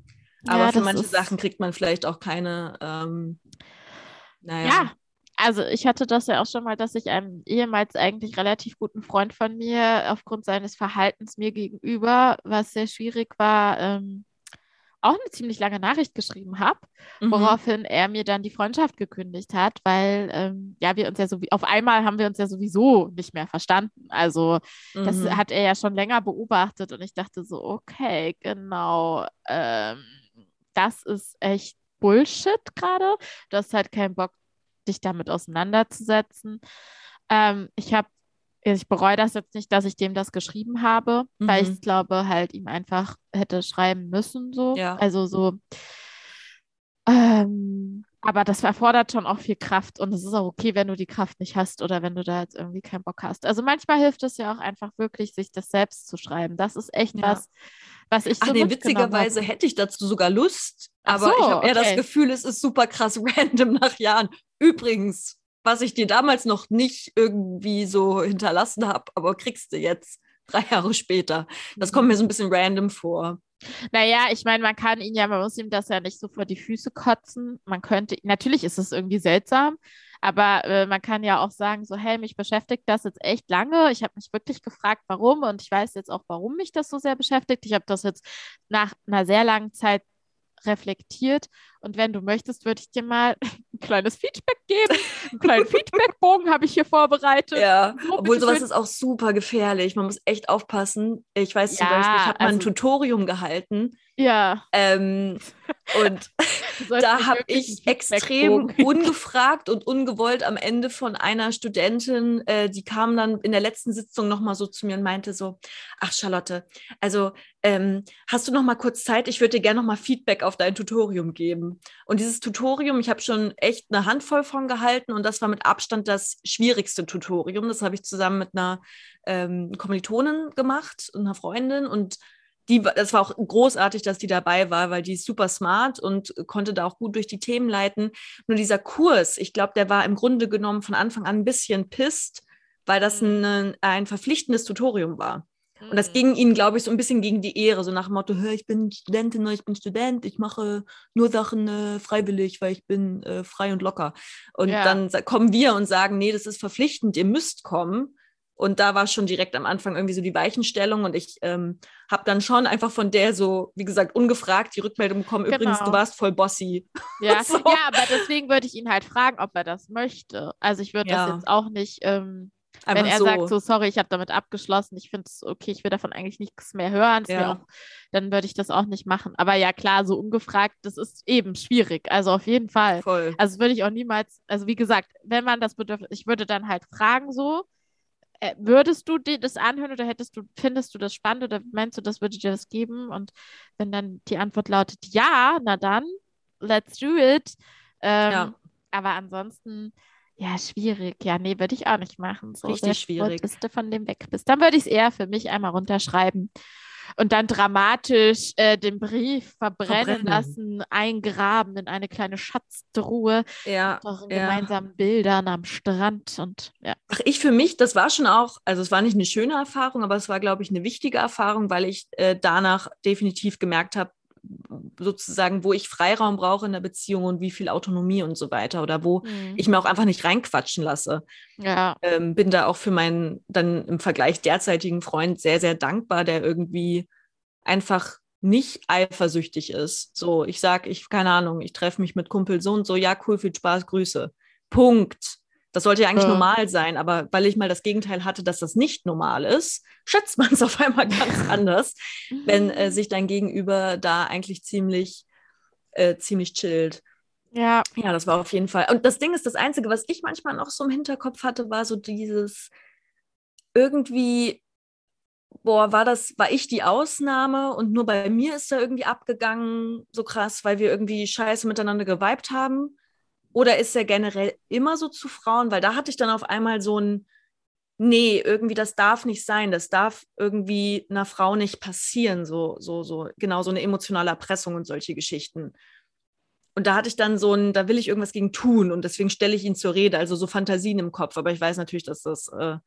Aber ja, für manche Sachen kriegt man vielleicht auch keine. Ähm, naja. Ja, also ich hatte das ja auch schon mal, dass ich einem ehemals eigentlich relativ guten Freund von mir aufgrund seines Verhaltens mir gegenüber, was sehr schwierig war, ähm, auch eine ziemlich lange Nachricht geschrieben habe, mhm. woraufhin er mir dann die Freundschaft gekündigt hat, weil ähm, ja wir uns ja so auf einmal haben wir uns ja sowieso nicht mehr verstanden. Also mhm. das hat er ja schon länger beobachtet und ich dachte so, okay, genau. Ähm, das ist echt Bullshit gerade. Du hast halt keinen Bock, dich damit auseinanderzusetzen. Ähm, ich habe, ich bereue das jetzt nicht, dass ich dem das geschrieben habe, mhm. weil ich glaube, halt ihm einfach hätte schreiben müssen, so. Ja. Also so. Ähm, Aber das erfordert schon auch viel Kraft und es ist auch okay, wenn du die Kraft nicht hast oder wenn du da jetzt irgendwie keinen Bock hast. Also manchmal hilft es ja auch einfach wirklich, sich das selbst zu schreiben. Das ist echt ja. was, was ich so Ach nee, witzigerweise hab. hätte ich dazu sogar Lust, aber so, ich habe eher okay. das Gefühl, es ist super krass random nach Jahren. Übrigens, was ich dir damals noch nicht irgendwie so hinterlassen habe, aber kriegst du jetzt drei Jahre später. Das kommt mir so ein bisschen random vor. Naja, ich meine, man kann ihn ja, man muss ihm das ja nicht so vor die Füße kotzen. Man könnte, natürlich ist es irgendwie seltsam, aber äh, man kann ja auch sagen, so, hey, mich beschäftigt das jetzt echt lange. Ich habe mich wirklich gefragt, warum und ich weiß jetzt auch, warum mich das so sehr beschäftigt. Ich habe das jetzt nach einer sehr langen Zeit reflektiert. Und wenn du möchtest, würde ich dir mal ein kleines Feedback geben. Einen kleinen Feedbackbogen habe ich hier vorbereitet. Ja, so obwohl sowas ist auch super gefährlich. Man muss echt aufpassen. Ich weiß ja, zum Beispiel, ich habe also, mal ein also Tutorium gehalten. Ja. Ähm, und da habe ich extrem ungefragt und ungewollt am Ende von einer Studentin, äh, die kam dann in der letzten Sitzung nochmal so zu mir und meinte so, ach Charlotte, also ähm, hast du noch mal kurz Zeit? Ich würde dir gerne noch mal Feedback auf dein Tutorium geben. Und dieses Tutorium, ich habe schon echt eine Handvoll von gehalten und das war mit Abstand das schwierigste Tutorium. Das habe ich zusammen mit einer ähm, Kommilitonin gemacht, einer Freundin und die, das war auch großartig, dass die dabei war, weil die ist super smart und konnte da auch gut durch die Themen leiten. Nur dieser Kurs, ich glaube, der war im Grunde genommen von Anfang an ein bisschen pisst, weil das mhm. ein, ein verpflichtendes Tutorium war. Und das mhm. ging ihnen, glaube ich, so ein bisschen gegen die Ehre, so nach dem Motto, ich bin Studentin, ich bin Student, ich mache nur Sachen äh, freiwillig, weil ich bin äh, frei und locker. Und ja. dann kommen wir und sagen, nee, das ist verpflichtend, ihr müsst kommen. Und da war schon direkt am Anfang irgendwie so die Weichenstellung und ich ähm, habe dann schon einfach von der so, wie gesagt, ungefragt die Rückmeldung bekommen, genau. übrigens, du genau. warst voll bossy. Ja, so. ja aber deswegen würde ich ihn halt fragen, ob er das möchte. Also ich würde ja. das jetzt auch nicht, ähm, wenn er so. sagt, so, sorry, ich habe damit abgeschlossen, ich finde es okay, ich will davon eigentlich nichts mehr hören, ja. auch, dann würde ich das auch nicht machen. Aber ja, klar, so ungefragt, das ist eben schwierig. Also auf jeden Fall. Voll. Also würde ich auch niemals, also wie gesagt, wenn man das bedürfte, ich würde dann halt fragen so, würdest du dir das anhören oder hättest du, findest du das spannend oder meinst du, das würde dir das geben? Und wenn dann die Antwort lautet ja, na dann, let's do it. Ähm, ja. Aber ansonsten, ja, schwierig. Ja, nee, würde ich auch nicht machen. So, Richtig schwierig. Du von dem weg bist. Dann würde ich es eher für mich einmal runterschreiben und dann dramatisch äh, den Brief verbrennen, verbrennen, lassen, eingraben in eine kleine Schatztruhe. Ja. Mit ja. gemeinsamen Bildern am Strand und ja. Ach, ich für mich, das war schon auch, also es war nicht eine schöne Erfahrung, aber es war, glaube ich, eine wichtige Erfahrung, weil ich äh, danach definitiv gemerkt habe, sozusagen, wo ich Freiraum brauche in der Beziehung und wie viel Autonomie und so weiter oder wo mhm. ich mir auch einfach nicht reinquatschen lasse. Ja. Ähm, bin da auch für meinen dann im Vergleich derzeitigen Freund sehr, sehr dankbar, der irgendwie einfach nicht eifersüchtig ist. So, ich sage, ich, keine Ahnung, ich treffe mich mit Kumpel so und so, ja, cool, viel Spaß, Grüße. Punkt. Das sollte ja eigentlich ja. normal sein, aber weil ich mal das Gegenteil hatte, dass das nicht normal ist, schätzt man es auf einmal ganz anders, wenn äh, sich dein Gegenüber da eigentlich ziemlich, äh, ziemlich chillt. Ja. Ja, das war auf jeden Fall. Und das Ding ist, das Einzige, was ich manchmal noch so im Hinterkopf hatte, war so dieses irgendwie, boah, war das, war ich die Ausnahme und nur bei mir ist da irgendwie abgegangen, so krass, weil wir irgendwie scheiße miteinander geweibt haben. Oder ist er generell immer so zu Frauen? Weil da hatte ich dann auf einmal so ein, nee, irgendwie das darf nicht sein, das darf irgendwie einer Frau nicht passieren, so, so, so, genau, so eine emotionale Erpressung und solche Geschichten. Und da hatte ich dann so ein, da will ich irgendwas gegen tun und deswegen stelle ich ihn zur Rede, also so Fantasien im Kopf. Aber ich weiß natürlich, dass das äh,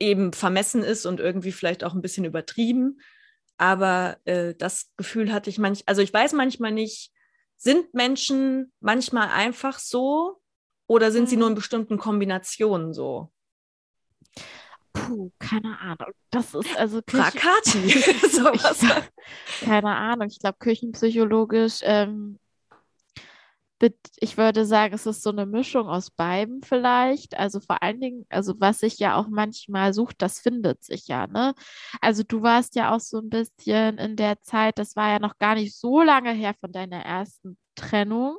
eben vermessen ist und irgendwie vielleicht auch ein bisschen übertrieben. Aber äh, das Gefühl hatte ich manchmal, also ich weiß manchmal nicht, sind Menschen manchmal einfach so oder sind sie nur in mhm. bestimmten Kombinationen so? Puh, keine Ahnung. Das ist also Krakati. Sowas. keine Ahnung. Ich glaube, küchenpsychologisch ähm, ich würde sagen, es ist so eine Mischung aus beiden vielleicht. Also vor allen Dingen, also was sich ja auch manchmal sucht, das findet sich ja, ne? Also du warst ja auch so ein bisschen in der Zeit, das war ja noch gar nicht so lange her von deiner ersten Trennung,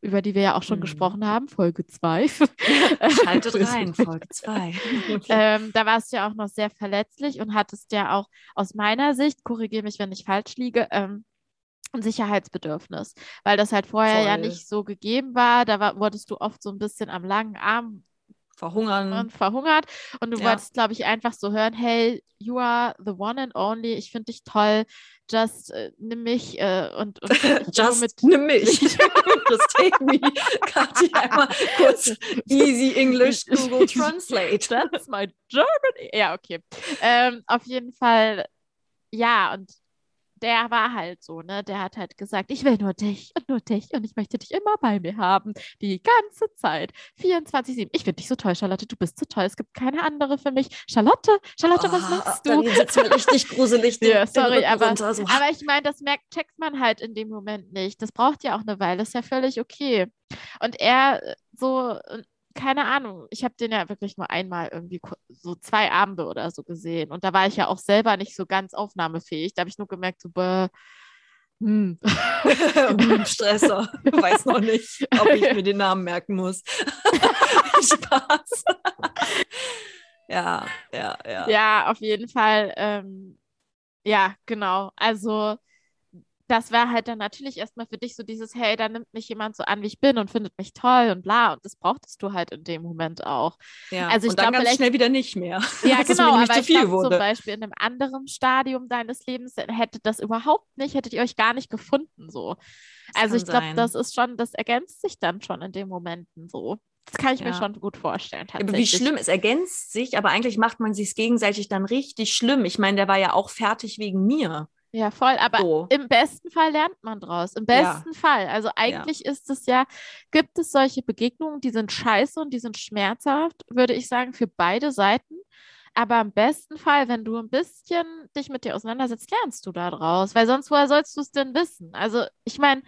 über die wir ja auch schon mhm. gesprochen haben, Folge 2. Schaltet rein, Folge 2. ähm, da warst du ja auch noch sehr verletzlich und hattest ja auch aus meiner Sicht, korrigiere mich, wenn ich falsch liege, ähm, Sicherheitsbedürfnis, weil das halt vorher Voll. ja nicht so gegeben war. Da war, wurdest du oft so ein bisschen am langen Arm verhungern. Und verhungert. Und du ja. wolltest, glaube ich, einfach so hören, hey, you are the one and only. Ich finde dich toll. Just äh, nimm mich äh, und, und Just mit nimm mich. Just take me. Kathi, einmal kurz easy English Google Translate. That's my German. Ja, okay. Ähm, auf jeden Fall, ja, und der war halt so, ne? Der hat halt gesagt, ich will nur dich und nur dich und ich möchte dich immer bei mir haben. Die ganze Zeit. 24-7. Ich finde dich so toll, Charlotte. Du bist so toll. Es gibt keine andere für mich. Charlotte, Charlotte, oh, was machst du? Dann sitzt mir richtig gruselig. Den, ja, sorry, aber, so. aber ich meine, das merkt, checkt man halt in dem Moment nicht. Das braucht ja auch eine Weile. Das ist ja völlig okay. Und er äh, so, keine Ahnung, ich habe den ja wirklich nur einmal irgendwie so zwei Abende oder so gesehen. Und da war ich ja auch selber nicht so ganz aufnahmefähig. Da habe ich nur gemerkt, so, bäh, hm. Stresser. Ich weiß noch nicht, ob ich mir den Namen merken muss. Spaß. ja, ja, ja. Ja, auf jeden Fall. Ähm, ja, genau. Also das wäre halt dann natürlich erstmal für dich so dieses, hey, da nimmt mich jemand so an, wie ich bin und findet mich toll und bla. Und das brauchtest du halt in dem Moment auch. Ja, also ich und dann glaub, ganz schnell wieder nicht mehr. Ja, genau, aber ich glaube zum Beispiel in einem anderen Stadium deines Lebens hätte das überhaupt nicht, hättet ihr euch gar nicht gefunden so. Das also ich glaube, das ist schon, das ergänzt sich dann schon in den Momenten so. Das kann ich ja. mir schon gut vorstellen. Aber wie schlimm, es ergänzt sich, aber eigentlich macht man sich gegenseitig dann richtig schlimm. Ich meine, der war ja auch fertig wegen mir. Ja, voll. Aber so. im besten Fall lernt man draus. Im besten ja. Fall. Also eigentlich ja. ist es ja, gibt es solche Begegnungen, die sind scheiße und die sind schmerzhaft, würde ich sagen, für beide Seiten. Aber im besten Fall, wenn du ein bisschen dich mit dir auseinandersetzt, lernst du da draus. Weil sonst, woher sollst du es denn wissen? Also, ich meine,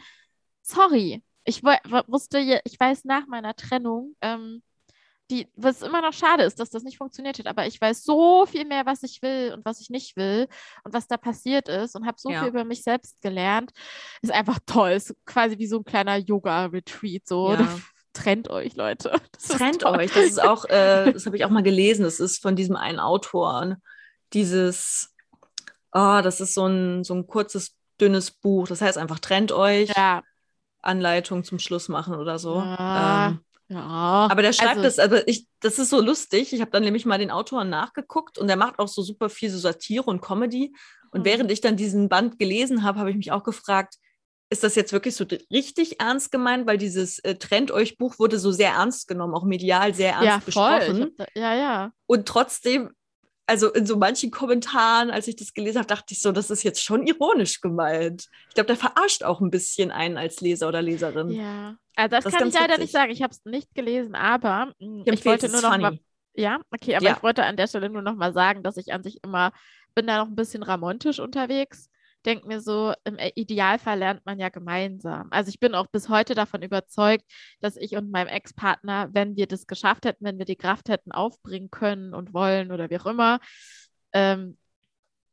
sorry. Ich wusste, ich weiß nach meiner Trennung, ähm, die, was immer noch schade ist, dass das nicht funktioniert hat, aber ich weiß so viel mehr, was ich will und was ich nicht will und was da passiert ist und habe so ja. viel über mich selbst gelernt. Ist einfach toll. Ist quasi wie so ein kleiner Yoga-Retreat. So. Ja. Trennt euch, Leute. Das Trennt euch. Das ist auch, äh, das habe ich auch mal gelesen. Das ist von diesem einen Autor. Dieses, oh, das ist so ein, so ein kurzes, dünnes Buch. Das heißt einfach, trennt euch. Ja. Anleitung zum Schluss machen oder so. Ja. Ähm, ja. Aber der schreibt also, das, also ich, das ist so lustig. Ich habe dann nämlich mal den Autoren nachgeguckt und der macht auch so super viel so Satire und Comedy. Und mhm. während ich dann diesen Band gelesen habe, habe ich mich auch gefragt, ist das jetzt wirklich so richtig ernst gemeint? Weil dieses äh, Trennt euch Buch wurde so sehr ernst genommen, auch medial sehr ernst ja, besprochen. Da, ja, ja. Und trotzdem also in so manchen Kommentaren, als ich das gelesen habe, dachte ich so, das ist jetzt schon ironisch gemeint. Ich glaube, der verarscht auch ein bisschen einen als Leser oder Leserin. Ja, also das, das kann ich leider witzig. nicht sagen. Ich habe es nicht gelesen, aber hm, ich, ich wollte nur noch funny. mal. Ja, okay, aber ja. ich wollte an der Stelle nur noch mal sagen, dass ich an sich immer bin da noch ein bisschen ramontisch unterwegs denke mir so, im Idealfall lernt man ja gemeinsam. Also ich bin auch bis heute davon überzeugt, dass ich und meinem Ex-Partner, wenn wir das geschafft hätten, wenn wir die Kraft hätten aufbringen können und wollen oder wie auch immer, ähm,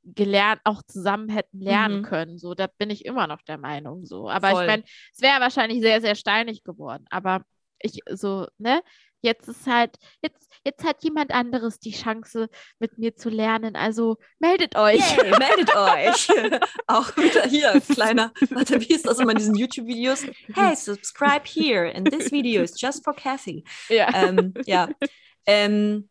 gelernt, auch zusammen hätten lernen mhm. können. So, da bin ich immer noch der Meinung so. Aber Voll. ich meine, es wäre wahrscheinlich sehr, sehr steinig geworden. Aber ich so, ne? Jetzt ist halt, jetzt, jetzt hat jemand anderes die Chance, mit mir zu lernen. Also meldet euch. Yay, meldet euch. Auch wieder hier, kleiner, warte, wie ist das immer in diesen YouTube-Videos? Hey, subscribe here and this video is just for Kathy. Ja. Ähm, ja. Ähm,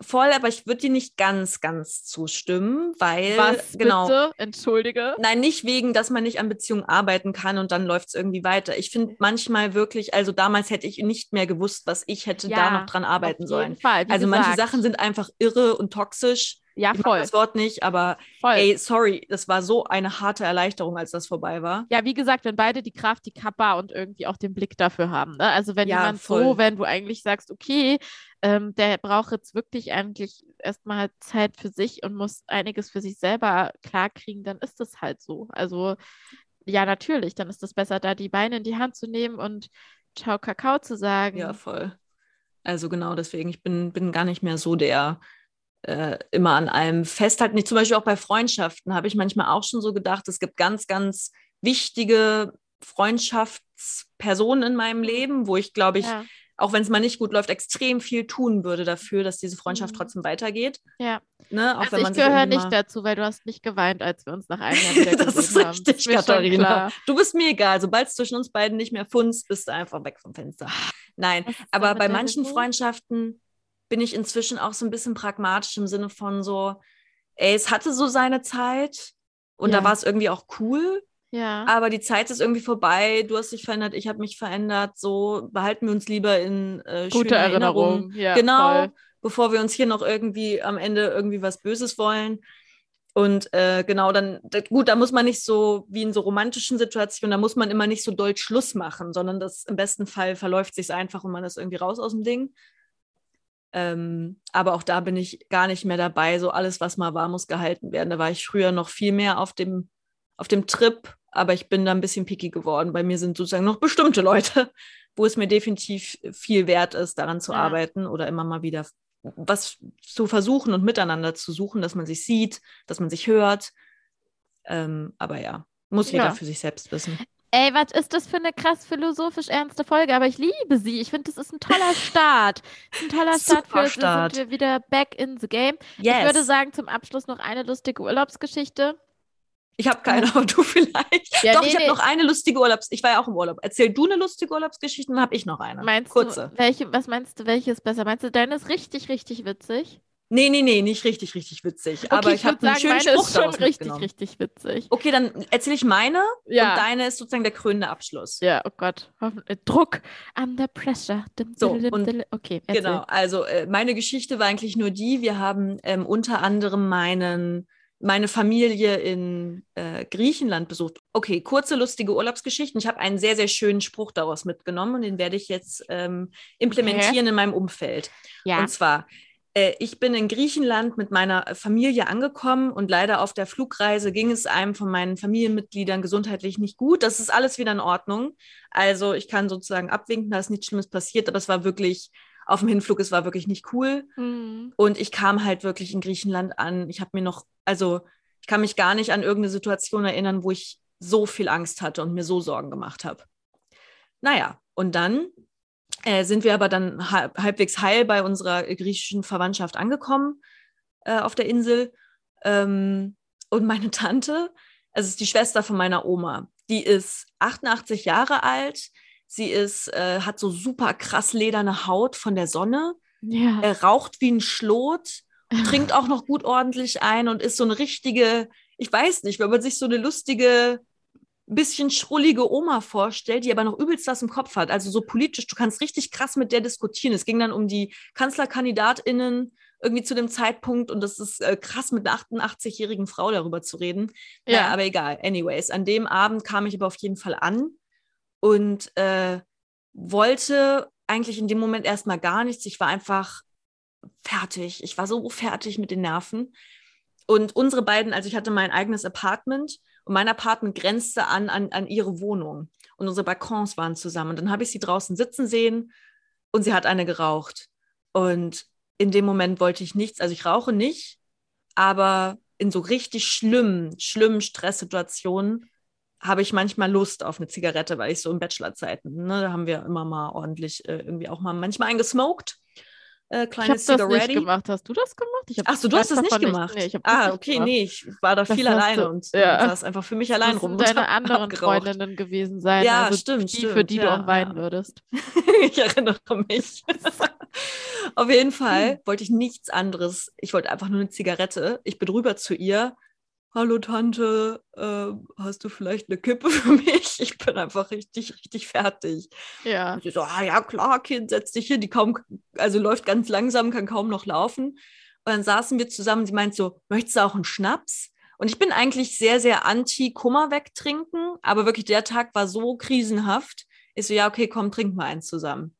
Voll, aber ich würde dir nicht ganz, ganz zustimmen, weil. Was, genau, bitte? Entschuldige. Nein, nicht wegen, dass man nicht an Beziehungen arbeiten kann und dann läuft es irgendwie weiter. Ich finde manchmal wirklich, also damals hätte ich nicht mehr gewusst, was ich hätte ja, da noch dran arbeiten sollen. Fall, also gesagt. manche Sachen sind einfach irre und toxisch. Ja, ich voll. das Wort nicht, aber voll. ey, sorry, das war so eine harte Erleichterung, als das vorbei war. Ja, wie gesagt, wenn beide die Kraft, die Kappa und irgendwie auch den Blick dafür haben. Ne? Also wenn ja, jemand voll. so, wenn du eigentlich sagst, okay, ähm, der braucht jetzt wirklich eigentlich erstmal Zeit für sich und muss einiges für sich selber klarkriegen, dann ist das halt so. Also ja, natürlich, dann ist es besser, da die Beine in die Hand zu nehmen und Ciao Kakao zu sagen. Ja, voll. Also genau deswegen, ich bin, bin gar nicht mehr so der äh, immer an allem festhalten. Ich, zum Beispiel auch bei Freundschaften habe ich manchmal auch schon so gedacht, es gibt ganz, ganz wichtige Freundschaftspersonen in meinem Leben, wo ich glaube ich, ja. Auch wenn es mal nicht gut läuft, extrem viel tun würde dafür, dass diese Freundschaft mhm. trotzdem weitergeht. Ja. Ne? Auch also ich gehöre nicht dazu, weil du hast nicht geweint, als wir uns nach einem Jahr wieder Das ist richtig, haben. Katharina. Du bist mir egal. Sobald es zwischen uns beiden nicht mehr funzt, bist du einfach weg vom Fenster. Nein, aber bei manchen Freundschaften bin ich inzwischen auch so ein bisschen pragmatisch im Sinne von so, ey, es hatte so seine Zeit und ja. da war es irgendwie auch cool. Ja. Aber die Zeit ist irgendwie vorbei. Du hast dich verändert, ich habe mich verändert. So behalten wir uns lieber in äh, gute Erinnerungen. Erinnerung. Ja, genau, voll. bevor wir uns hier noch irgendwie am Ende irgendwie was Böses wollen. Und äh, genau, dann, gut, da muss man nicht so wie in so romantischen Situationen, da muss man immer nicht so doll Schluss machen, sondern das im besten Fall verläuft sich einfach und man ist irgendwie raus aus dem Ding. Ähm, aber auch da bin ich gar nicht mehr dabei. So alles, was mal war, muss gehalten werden. Da war ich früher noch viel mehr auf dem, auf dem Trip, aber ich bin da ein bisschen picky geworden. Bei mir sind sozusagen noch bestimmte Leute, wo es mir definitiv viel wert ist, daran zu ja. arbeiten oder immer mal wieder was zu versuchen und miteinander zu suchen, dass man sich sieht, dass man sich hört. Ähm, aber ja, muss jeder ja. für sich selbst wissen. Ey, was ist das für eine krass philosophisch ernste Folge? Aber ich liebe sie. Ich finde, das ist ein toller Start. ein toller Start für Start. sind wir wieder back in the game. Yes. Ich würde sagen, zum Abschluss noch eine lustige Urlaubsgeschichte. Ich habe keine, aber du vielleicht. Ja, Doch, nee, ich habe nee. noch eine lustige Urlaubs. Ich war ja auch im Urlaub. Erzähl du eine lustige Urlaubsgeschichte, dann habe ich noch eine. Meinst Kurze. Du, welche, was meinst du, welche ist besser? Meinst du, deine ist richtig, richtig witzig? Nee, nee, nee, nicht richtig, richtig witzig. Okay, aber ich, ich habe einen schönen Spruch ist schon richtig, richtig witzig. Okay, dann erzähle ich meine ja. und deine ist sozusagen der krönende Abschluss. Ja, oh Gott. Äh, Druck, under pressure. So, und okay, erzähl. genau. Also äh, meine Geschichte war eigentlich nur die, wir haben ähm, unter anderem meinen meine Familie in äh, Griechenland besucht. Okay, kurze, lustige Urlaubsgeschichten. Ich habe einen sehr, sehr schönen Spruch daraus mitgenommen und den werde ich jetzt ähm, implementieren okay. in meinem Umfeld. Ja. Und zwar, äh, ich bin in Griechenland mit meiner Familie angekommen und leider auf der Flugreise ging es einem von meinen Familienmitgliedern gesundheitlich nicht gut. Das ist alles wieder in Ordnung. Also ich kann sozusagen abwinken, da ist nichts Schlimmes passiert, aber es war wirklich auf dem Hinflug, es war wirklich nicht cool. Mhm. Und ich kam halt wirklich in Griechenland an. Ich habe mir noch, also ich kann mich gar nicht an irgendeine Situation erinnern, wo ich so viel Angst hatte und mir so Sorgen gemacht habe. Naja, und dann äh, sind wir aber dann halb, halbwegs heil bei unserer griechischen Verwandtschaft angekommen äh, auf der Insel. Ähm, und meine Tante, also ist die Schwester von meiner Oma, die ist 88 Jahre alt. Sie ist, äh, hat so super krass lederne Haut von der Sonne. Ja. Er raucht wie ein Schlot, trinkt auch noch gut ordentlich ein und ist so eine richtige, ich weiß nicht, wenn man sich so eine lustige bisschen schrullige Oma vorstellt, die aber noch übelst das im Kopf hat. Also so politisch, du kannst richtig krass mit der diskutieren. Es ging dann um die KanzlerkandidatInnen irgendwie zu dem Zeitpunkt und das ist äh, krass, mit einer 88-jährigen Frau darüber zu reden. Ja. Naja, aber egal. Anyways, an dem Abend kam ich aber auf jeden Fall an und äh, wollte eigentlich in dem Moment erstmal gar nichts. Ich war einfach fertig. Ich war so fertig mit den Nerven. Und unsere beiden, also ich hatte mein eigenes Apartment und mein Apartment grenzte an, an, an ihre Wohnung. Und unsere Balkons waren zusammen. Und dann habe ich sie draußen sitzen sehen und sie hat eine geraucht. Und in dem Moment wollte ich nichts, also ich rauche nicht, aber in so richtig schlimmen, schlimmen Stresssituationen habe ich manchmal Lust auf eine Zigarette, weil ich so in Bachelorzeiten, ne, da haben wir immer mal ordentlich äh, irgendwie auch mal manchmal eingesmoked äh, kleine ich habe das nicht gemacht. Hast du das gemacht? Ich Ach so, du hast das nicht gemacht? Nicht. Nee, ah, okay, gemacht. nee, ich war da viel alleine und ja. saß einfach für mich allein rum. Das deine anderen Freundinnen gewesen sein. Ja, also stimmt, die, stimmt. Für die ja, du auch weinen ja. würdest. ich erinnere mich. Auf jeden Fall hm. wollte ich nichts anderes. Ich wollte einfach nur eine Zigarette. Ich bin rüber zu ihr hallo Tante, äh, hast du vielleicht eine Kippe für mich? Ich bin einfach richtig, richtig fertig. Ja. Und sie so, ah ja, klar, Kind, setz dich hier. Die kaum, also läuft ganz langsam, kann kaum noch laufen. Und dann saßen wir zusammen. Sie meint so, möchtest du auch einen Schnaps? Und ich bin eigentlich sehr, sehr anti-Kummer wegtrinken, aber wirklich der Tag war so krisenhaft. Ich so, ja, okay, komm, trink mal eins zusammen.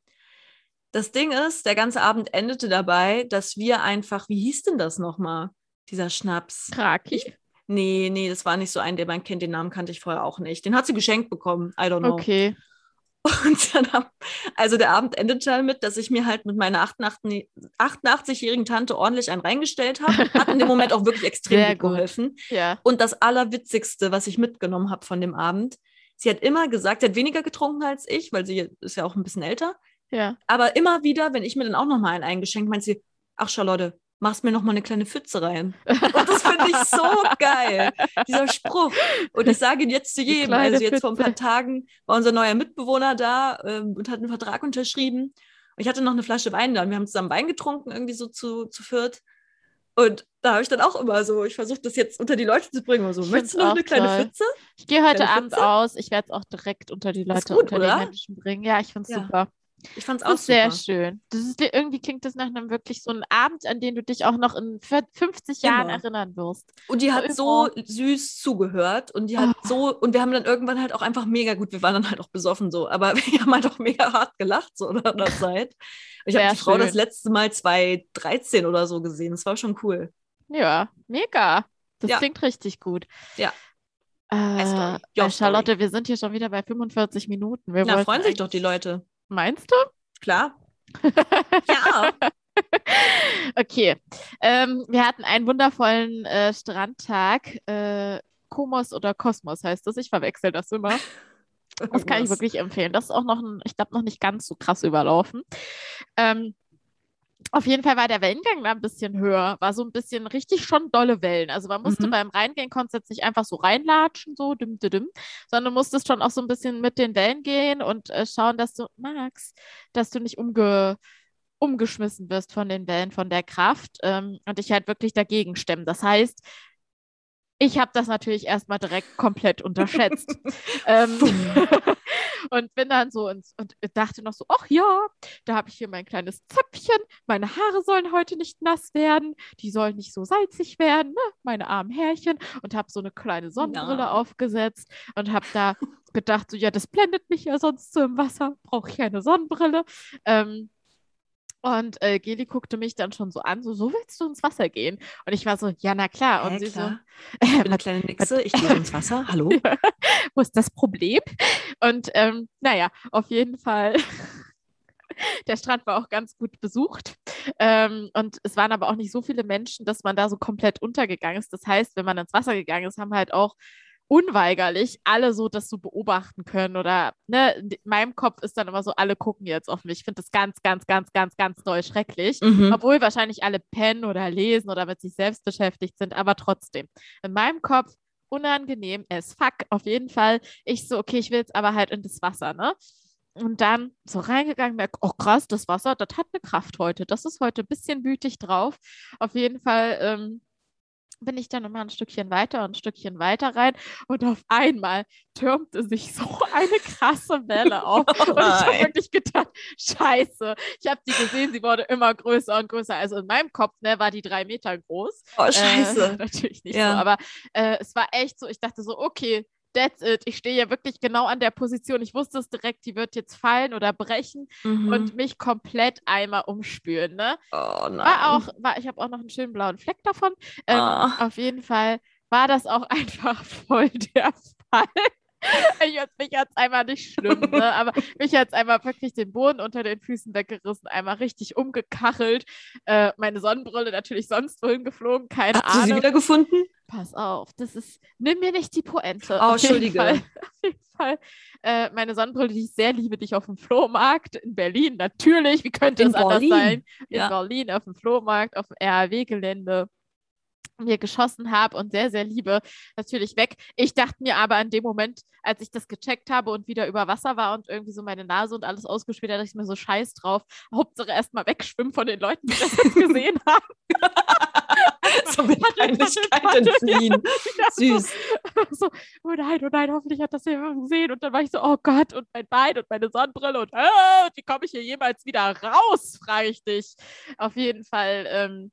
Das Ding ist, der ganze Abend endete dabei, dass wir einfach, wie hieß denn das nochmal, dieser Schnaps? Kraki? Nee, nee, das war nicht so ein, der man kennt. Den Namen kannte ich vorher auch nicht. Den hat sie geschenkt bekommen. I don't know. Okay. Und dann, also der Abend endete damit, dass ich mir halt mit meiner 88-jährigen Tante ordentlich einen reingestellt habe. Hat in dem Moment auch wirklich extrem gut geholfen. Ja. Und das Allerwitzigste, was ich mitgenommen habe von dem Abend, sie hat immer gesagt, sie hat weniger getrunken als ich, weil sie ist ja auch ein bisschen älter. Ja. Aber immer wieder, wenn ich mir dann auch nochmal einen eingeschenkt, meint sie, ach Charlotte, machst mir noch mal eine kleine Pfütze rein. Und das finde ich so geil, dieser Spruch. Und ich sage ihn jetzt zu jedem. Also jetzt Pfütze. vor ein paar Tagen war unser neuer Mitbewohner da ähm, und hat einen Vertrag unterschrieben. Und ich hatte noch eine Flasche Wein da und wir haben zusammen Wein getrunken, irgendwie so zu, zu viert. Und da habe ich dann auch immer so, ich versuche das jetzt unter die Leute zu bringen. So, möchtest du noch eine kleine toll. Pfütze? Ich gehe heute Abend Pfütze? aus. Ich werde es auch direkt unter die Leute, gut, unter oder? die Menschen bringen. Ja, ich finde es ja. super. Ich fand es auch sehr schön. Das ist irgendwie klingt das nach einem wirklich so einem Abend, an den du dich auch noch in 50 Jahren Immer. erinnern wirst. Und die hat so süß zugehört und die hat oh. so und wir haben dann irgendwann halt auch einfach mega gut, wir waren dann halt auch besoffen so, aber wir haben halt auch mega hart gelacht so in der Zeit. Ich habe die Frau das letzte Mal 2013 oder so gesehen. Das war schon cool. Ja, mega. Das ja. klingt richtig gut. Ja. Äh, ja, Charlotte, wir sind hier schon wieder bei 45 Minuten. Wir Na, freuen sich doch die Leute. Meinst du? Klar. ja. okay. Ähm, wir hatten einen wundervollen äh, Strandtag. Äh, Komos oder Kosmos heißt das. Ich verwechsel das immer. Das kann ich wirklich empfehlen. Das ist auch noch, ein, ich glaube, noch nicht ganz so krass überlaufen. Ähm, auf jeden Fall war der Wellengang da ein bisschen höher, war so ein bisschen richtig schon dolle Wellen. Also man musste mhm. beim Reingehen konntest jetzt nicht einfach so reinlatschen, so dim, dim, dim, sondern du musstest schon auch so ein bisschen mit den Wellen gehen und äh, schauen, dass du, Max, dass du nicht umge umgeschmissen wirst von den Wellen, von der Kraft ähm, und dich halt wirklich dagegen stemmen. Das heißt, ich habe das natürlich erstmal direkt komplett unterschätzt. ähm, und bin dann so ins, und dachte noch so, ach ja, da habe ich hier mein kleines Zöpfchen, meine Haare sollen heute nicht nass werden, die sollen nicht so salzig werden, ne? meine armen Härchen und habe so eine kleine Sonnenbrille ja. aufgesetzt und habe da gedacht, so ja, das blendet mich ja sonst so im Wasser, brauche ich eine Sonnenbrille. Ähm, und äh, Geli guckte mich dann schon so an, so, so willst du ins Wasser gehen? Und ich war so, ja, na klar. Und ja, sie klar. so, ich bin eine kleine Nixe, ich gehe ins Wasser, hallo? Ja, wo ist das Problem? Und ähm, naja, auf jeden Fall. Der Strand war auch ganz gut besucht. Ähm, und es waren aber auch nicht so viele Menschen, dass man da so komplett untergegangen ist. Das heißt, wenn man ins Wasser gegangen ist, haben halt auch unweigerlich alle so das so beobachten können oder ne, in meinem Kopf ist dann immer so, alle gucken jetzt auf mich. Ich finde das ganz, ganz, ganz, ganz, ganz doll schrecklich, mhm. obwohl wahrscheinlich alle pennen oder lesen oder mit sich selbst beschäftigt sind, aber trotzdem. In meinem Kopf unangenehm es fuck, auf jeden Fall. Ich so, okay, ich will jetzt aber halt in das Wasser, ne? Und dann so reingegangen, merke, oh krass, das Wasser, das hat eine Kraft heute. Das ist heute ein bisschen wütig drauf. Auf jeden Fall ähm, bin ich dann immer ein Stückchen weiter und ein Stückchen weiter rein und auf einmal türmte sich so eine krasse Welle auf. Oh und ich habe wirklich gedacht, scheiße. Ich habe die gesehen, sie wurde immer größer und größer. Also in meinem Kopf ne, war die drei Meter groß. Oh, scheiße. Äh, natürlich nicht ja. so, aber äh, es war echt so, ich dachte so, okay, that's it. Ich stehe ja wirklich genau an der Position. Ich wusste es direkt, die wird jetzt fallen oder brechen mhm. und mich komplett einmal umspülen. Ne? Oh nein. War auch, war, ich habe auch noch einen schönen blauen Fleck davon. Ähm, oh. Auf jeden Fall war das auch einfach voll der Fall. Ich, mich hat es einmal nicht schlimm, ne? aber mich hat es einmal wirklich den Boden unter den Füßen weggerissen, einmal richtig umgekachelt. Äh, meine Sonnenbrille natürlich sonst wohin geflogen, keine Hast Ahnung. Hast du sie wieder gefunden? Pass auf, das ist, nimm mir nicht die Pointe. Oh, Entschuldige. Auf jeden Fall. Äh, meine Sonnenbrille, die ich sehr liebe, die ich auf dem Flohmarkt in Berlin, natürlich, wie könnte es anders sein? In ja. Berlin auf dem Flohmarkt, auf dem RAW-Gelände mir geschossen habe und sehr, sehr liebe, natürlich weg. Ich dachte mir aber in dem Moment, als ich das gecheckt habe und wieder über Wasser war und irgendwie so meine Nase und alles ausgespielt hat, dachte ich mir so scheiß drauf. Hauptsache erstmal wegschwimmen von den Leuten, die das jetzt gesehen haben. so mit Peinlichkeit entfliehen. Süß. So, oh nein, oh nein, hoffentlich hat das jemand gesehen. Und dann war ich so, oh Gott, und mein Bein und meine Sonnenbrille und äh, wie komme ich hier jemals wieder raus, frage ich dich. Auf jeden Fall. Ähm,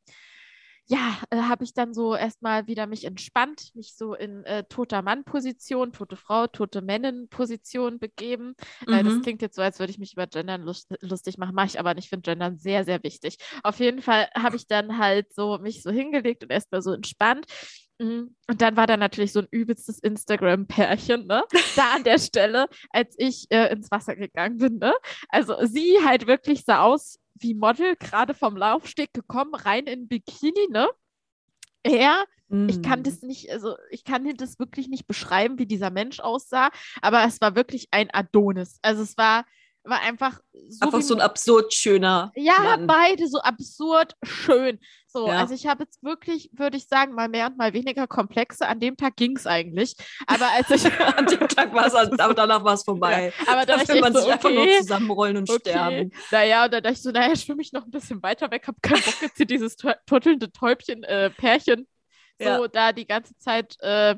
ja, äh, habe ich dann so erstmal wieder mich entspannt, mich so in äh, toter Mann-Position, tote Frau, tote Männin-Position begeben. Mhm. Äh, das mhm. klingt jetzt so, als würde ich mich über Gendern lust lustig machen, mache ich aber nicht. Ich finde Gendern sehr, sehr wichtig. Auf jeden Fall habe ich dann halt so mich so hingelegt und erstmal so entspannt. Mhm. Und dann war da natürlich so ein übelstes Instagram-Pärchen, ne? Da an der Stelle, als ich äh, ins Wasser gegangen bin, ne? Also sie halt wirklich sah aus wie Model gerade vom Laufsteg gekommen, rein in Bikini, ne? Er, mm. ich kann mm. das nicht, also ich kann das wirklich nicht beschreiben, wie dieser Mensch aussah, aber es war wirklich ein Adonis. Also es war war einfach so. Einfach so ein absurd schöner. Ja, Mann. beide so absurd schön. So, ja. also ich habe jetzt wirklich, würde ich sagen, mal mehr und mal weniger Komplexe. An dem Tag ging es eigentlich. Aber als ich. An dem Tag war es, aber danach war es vorbei. Ja, aber da will man so, sich okay, einfach nur zusammenrollen und okay. sterben. Naja, und da dachte ich so, naja, schwimme ich noch ein bisschen weiter weg, habe keinen Bock jetzt hier dieses turtelnde Täubchen, äh, Pärchen, so ja. da die ganze Zeit. Äh,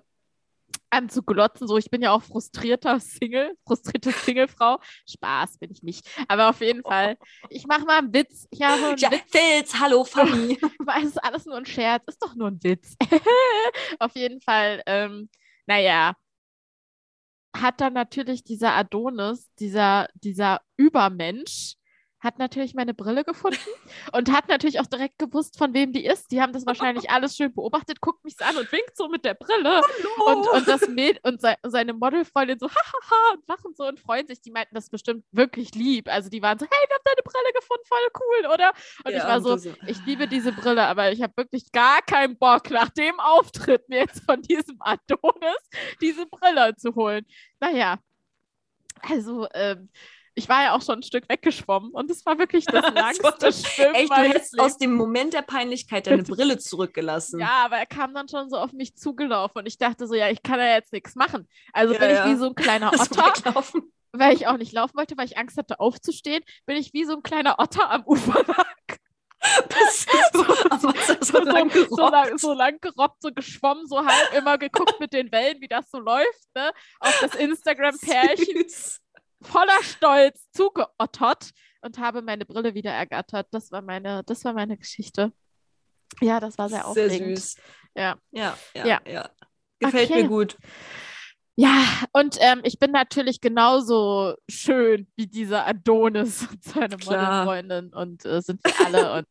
anzuglotzen. So, ich bin ja auch frustrierter Single, frustrierte Singlefrau. Spaß bin ich nicht. Aber auf jeden Fall, ich mache mal einen Witz. Ich habe einen ja, Witz. Witz. Hallo, Fanny. es ist alles nur ein Scherz. Ist doch nur ein Witz. auf jeden Fall, ähm, naja, hat dann natürlich dieser Adonis, dieser, dieser Übermensch, hat natürlich meine Brille gefunden und hat natürlich auch direkt gewusst, von wem die ist. Die haben das wahrscheinlich alles schön beobachtet, guckt mich an und winkt so mit der Brille. Hallo. Und, und das Mäd und se seine Modelfreundin so, hahaha, und lachen so und freuen sich. Die meinten das bestimmt wirklich lieb. Also die waren so, hey, wir haben deine Brille gefunden, voll cool, oder? Und ja, ich war so, so, ich liebe diese Brille, aber ich habe wirklich gar keinen Bock, nach dem Auftritt mir jetzt von diesem Adonis diese Brille zu holen. Naja, also, ähm, ich war ja auch schon ein Stück weggeschwommen und es war wirklich das langste Schwimmen. Echt, du hättest aus dem Moment der Peinlichkeit deine Brille zurückgelassen. Ja, aber er kam dann schon so auf mich zugelaufen und ich dachte so, ja, ich kann ja jetzt nichts machen. Also ja, bin ja. ich wie so ein kleiner Otter. weil ich auch nicht laufen wollte, weil ich Angst hatte aufzustehen, bin ich wie so ein kleiner Otter am Ufer lag. so, so, so, lang so, lang, so lang gerobbt, so geschwommen, so halb immer geguckt mit den Wellen, wie das so läuft, ne? Auf das Instagram-Pärchen voller Stolz zugeottert und habe meine Brille wieder ergattert. Das war meine, das war meine Geschichte. Ja, das war sehr aufregend. Sehr süß. Ja. Ja, ja, ja. ja. Gefällt okay. mir gut. Ja, und ähm, ich bin natürlich genauso schön wie dieser Adonis und seine Modelfreundin und äh, sind wir alle und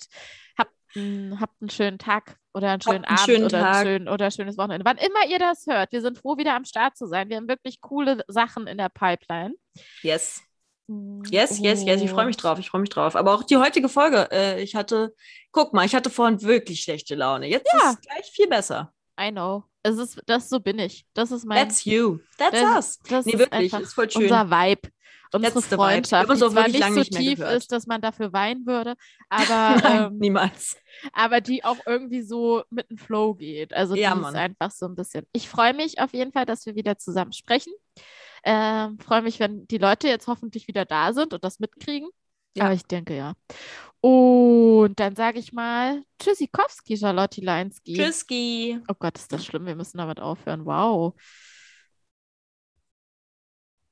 habt, habt einen schönen Tag oder einen schönen einen Abend schönen oder, ein schön, oder schönes Wochenende. Wann immer ihr das hört, wir sind froh, wieder am Start zu sein. Wir haben wirklich coole Sachen in der Pipeline. Yes. Yes, yes, yes, ich freue mich drauf, ich freue mich drauf. Aber auch die heutige Folge, äh, ich hatte, guck mal, ich hatte vorhin wirklich schlechte Laune. Jetzt ja. ist es gleich viel besser. I know. Es ist, das so bin ich. Das ist mein. That's you. That's das, us. Das nee, wirklich, ist voll schön. Unser Vibe. Unsere That's Freundschaft, die zwar nicht so tief ist, dass man dafür weinen würde, aber Nein, ähm, niemals. Aber die auch irgendwie so mit dem Flow geht. Also ja, die Mann. ist einfach so ein bisschen. Ich freue mich auf jeden Fall, dass wir wieder zusammen sprechen. Ähm, freue mich, wenn die Leute jetzt hoffentlich wieder da sind und das mitkriegen. Ja. Aber ich denke ja. Und dann sage ich mal Tschüssikowski, Charlotte Leinski. Tschüsski. Oh Gott, ist das schlimm. Wir müssen damit aufhören. Wow.